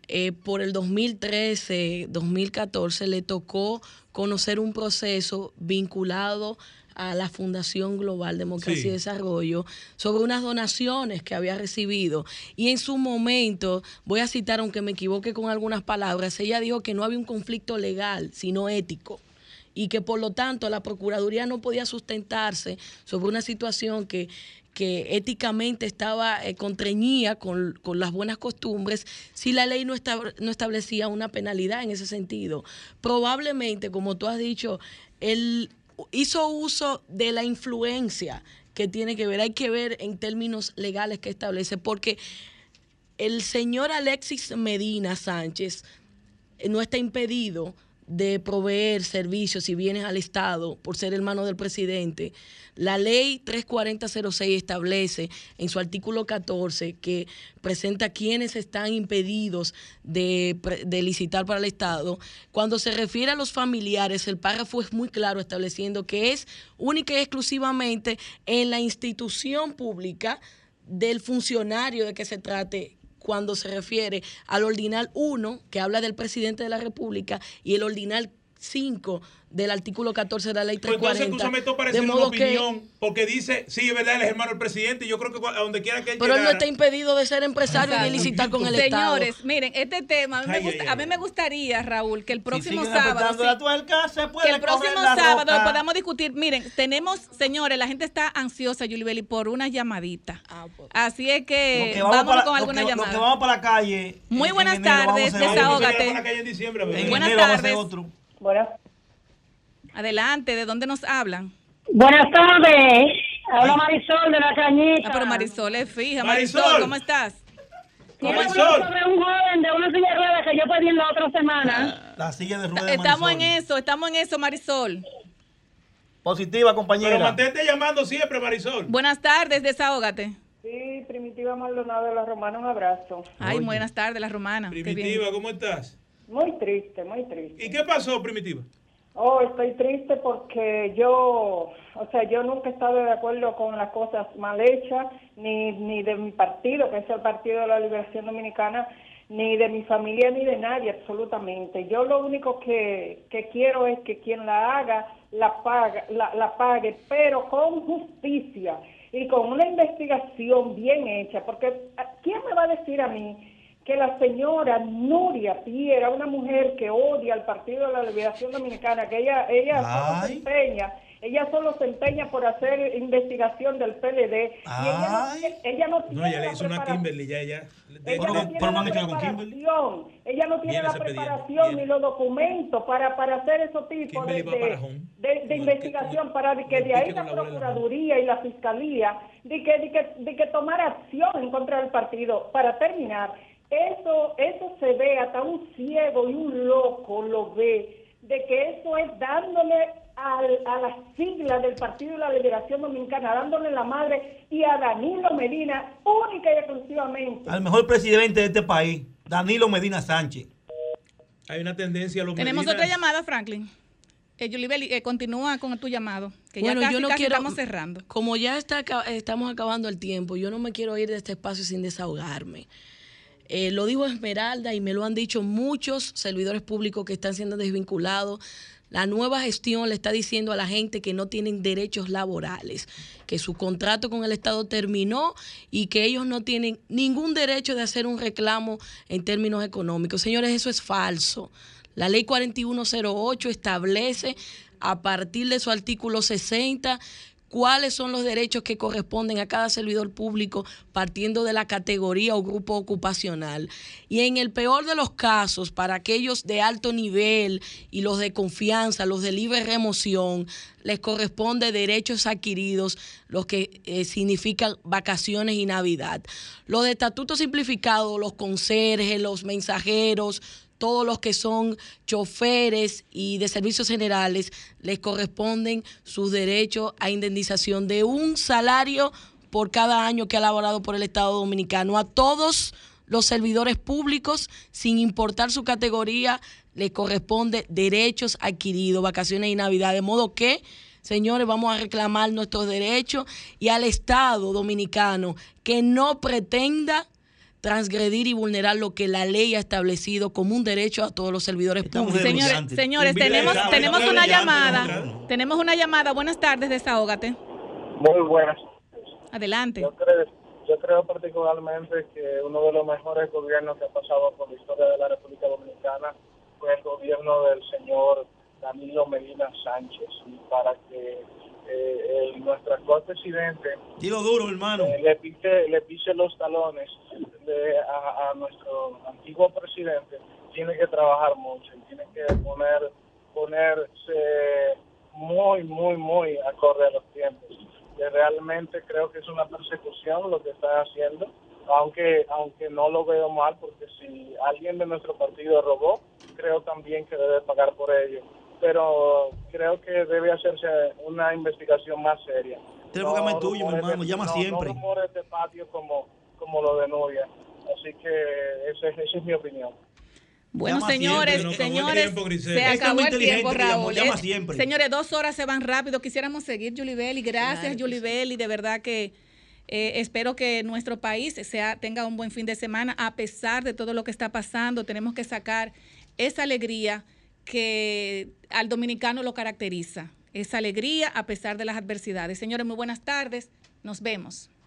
eh, por el 2013, 2014 le tocó conocer un proceso vinculado a la Fundación Global Democracia
Sí.
y Desarrollo sobre unas donaciones que había recibido. Y en su momento, voy a citar, aunque me equivoque con algunas palabras, ella dijo que no había un conflicto legal, sino ético y que por lo tanto la Procuraduría no podía sustentarse sobre una situación que, que éticamente estaba eh, con, con las buenas costumbres si la ley no, no establecía una penalidad en ese sentido. Probablemente, como tú has dicho, él hizo uso de la influencia que tiene que ver, hay que ver en términos legales que establece, porque el señor Alexis Medina Sánchez no está impedido de proveer servicios y bienes al Estado por ser hermano del presidente. La ley 34006 establece en su artículo 14 que presenta quienes están impedidos de, de licitar para el Estado. Cuando se refiere a los familiares, el párrafo es muy claro estableciendo que es única y exclusivamente en la institución pública del funcionario de que se trate cuando se refiere al ordinal 1, que habla del presidente de la República, y el ordinal 5 del artículo 14 de la ley
Pues entonces
340.
escúchame, esto
de
parece una
modo que,
opinión, porque dice, sí, es verdad, él es hermano del presidente, y yo creo que a donde quiera que él
pero él no está impedido de ser empresario y licitar con el Estado.
Señores, miren, este tema, a mí, me
Ay,
gusta-
ay,
a mí me gustaría, Raúl, que el próximo
siguen
sábado.
la tuerca, se puede
que el próximo sábado
roca.
podamos discutir. Miren, tenemos, señores, la gente está ansiosa, Yulibeli, por una llamadita. Así es que,
para-
con alguna
que- lo
llamada.
que vamos para la calle.
Muy
en-
buenas
en vamos a
tardes, desahógate.
En.
En
Buenas
vamos
tardes.
Buenas,
Adelante, ¿de dónde nos hablan?
buenas tardes. Habla Marisol de la Cañita.
Ah, pero Marisol es fija.
Marisol.
Marisol, ¿cómo estás?
Sobre un joven de una silla de ruedas que yo pedí la otra semana.
La silla de ruedas de
Estamos en eso, estamos en eso, Marisol.
Positiva, compañera.
Pero mantente llamando siempre, Marisol.
Buenas tardes, desahógate.
Sí, Primitiva Maldonado de la Romana, un abrazo.
Ay, buenas tardes, la romana.
Primitiva, ¿cómo estás?
Muy triste, muy triste.
¿Y qué pasó, Primitiva?
Oh, estoy triste porque yo, o sea, yo nunca he estado de acuerdo con las cosas mal hechas, ni, ni de mi partido, que es el Partido de la Liberación Dominicana, ni de mi familia, ni de nadie, absolutamente. Yo lo único que, que quiero es que quien la haga, la, paga, la, la pague, pero con justicia y con una investigación bien hecha, porque ¿quién me va a decir a mí? Que la señora Nuria Piera, una mujer que odia al Partido de la Liberación Dominicana, que ella ella solo se
Ay.
empeña, ella solo se empeña por hacer investigación del PLD y ella no, ella no tiene
No, ella le
la
hizo una
preparación.
Kimberly, ya, ya.
Ella no tiene la preparación, ella no tiene la preparación ni los documentos para, para hacer esos tipos de, de, de- de investigación, para de que de ahí la Procuraduría y la Fiscalía, de que, de que, de que tomar acción en contra del partido. Para terminar, eso, eso se ve, hasta un ciego y un loco lo ve, de que eso es dándole al- a la sigla del Partido de la Liberación Dominicana, dándole la madre y a Danilo Medina, única y exclusivamente.
Al mejor presidente de este país, Danilo Medina Sánchez.
Hay una tendencia a los
Tenemos
Medinas-
otra llamada, Franklin. Eh, Yulibeli, eh, continúa con tu llamado, que
Bueno,
ya casi,
yo no
casi
quiero-
estamos cerrando.
Como ya está, estamos acabando el tiempo, yo no me quiero ir de este espacio sin desahogarme. Eh, lo dijo Esmeralda y me lo han dicho muchos servidores públicos que están siendo desvinculados. La nueva gestión le está diciendo a la gente que no tienen derechos laborales, que su contrato con el Estado terminó y que ellos no tienen ningún derecho de hacer un reclamo en términos económicos. Señores, eso es falso. La ley 4108 establece a partir de su artículo 60 cuáles son los derechos que corresponden a cada servidor público partiendo de la categoría o grupo ocupacional. Y en el peor de los casos, para aquellos de alto nivel y los de confianza, los de libre remoción, les corresponde derechos adquiridos, los que eh, significan vacaciones y Navidad. Los de estatuto simplificado, los conserjes, los mensajeros, todos los que son choferes y de servicios generales les corresponden sus derechos a indemnización de un salario por cada año que ha laborado por el Estado Dominicano. A todos los servidores públicos, sin importar su categoría, le corresponde derechos adquiridos, vacaciones y navidad. De modo que, señores, vamos a reclamar nuestros derechos y al Estado dominicano que no pretenda transgredir y vulnerar lo que la ley ha establecido como un derecho a todos los servidores públicos.
Señores, señores tenemos, tenemos una llamada. Tenemos una llamada. Buenas tardes, desahógate.
Muy buenas.
Adelante.
Yo creo, yo creo particularmente que uno de los mejores gobiernos que ha pasado por la historia de la República Dominicana fue el gobierno del señor Danilo Medina Sánchez. Y para que eh, el- nuestro actual presidente
Dilo duro, hermano.
eh, le pise le pise los talones de- a, a nuestro antiguo presidente tiene que trabajar mucho tiene que poner ponerse muy muy muy acorde a los tiempos que realmente creo que es una persecución lo que está haciendo aunque aunque no lo veo mal porque si alguien de nuestro partido robó creo también que debe pagar por ello pero creo que debe hacerse una investigación más seria
Teléfono es tuyo, mi hermano,
de-
llama
no-
siempre.
No rumores de patio como, como lo de Nubia. Así que ese- esa es mi opinión.
Bueno,
Llama
señores,
siempre, acabó
señores,
tiempo,
se acabó el tiempo,
que
Raúl.
llama siempre.
Señores, dos horas se van rápido. Quisiéramos seguir, Yulibel, y gracias, y de verdad que eh, espero que nuestro país sea, tenga un buen fin de semana, a pesar de todo lo que está pasando. Tenemos que sacar esa alegría que al dominicano lo caracteriza. Esa alegría a pesar de las adversidades. Señores, muy buenas tardes. Nos vemos.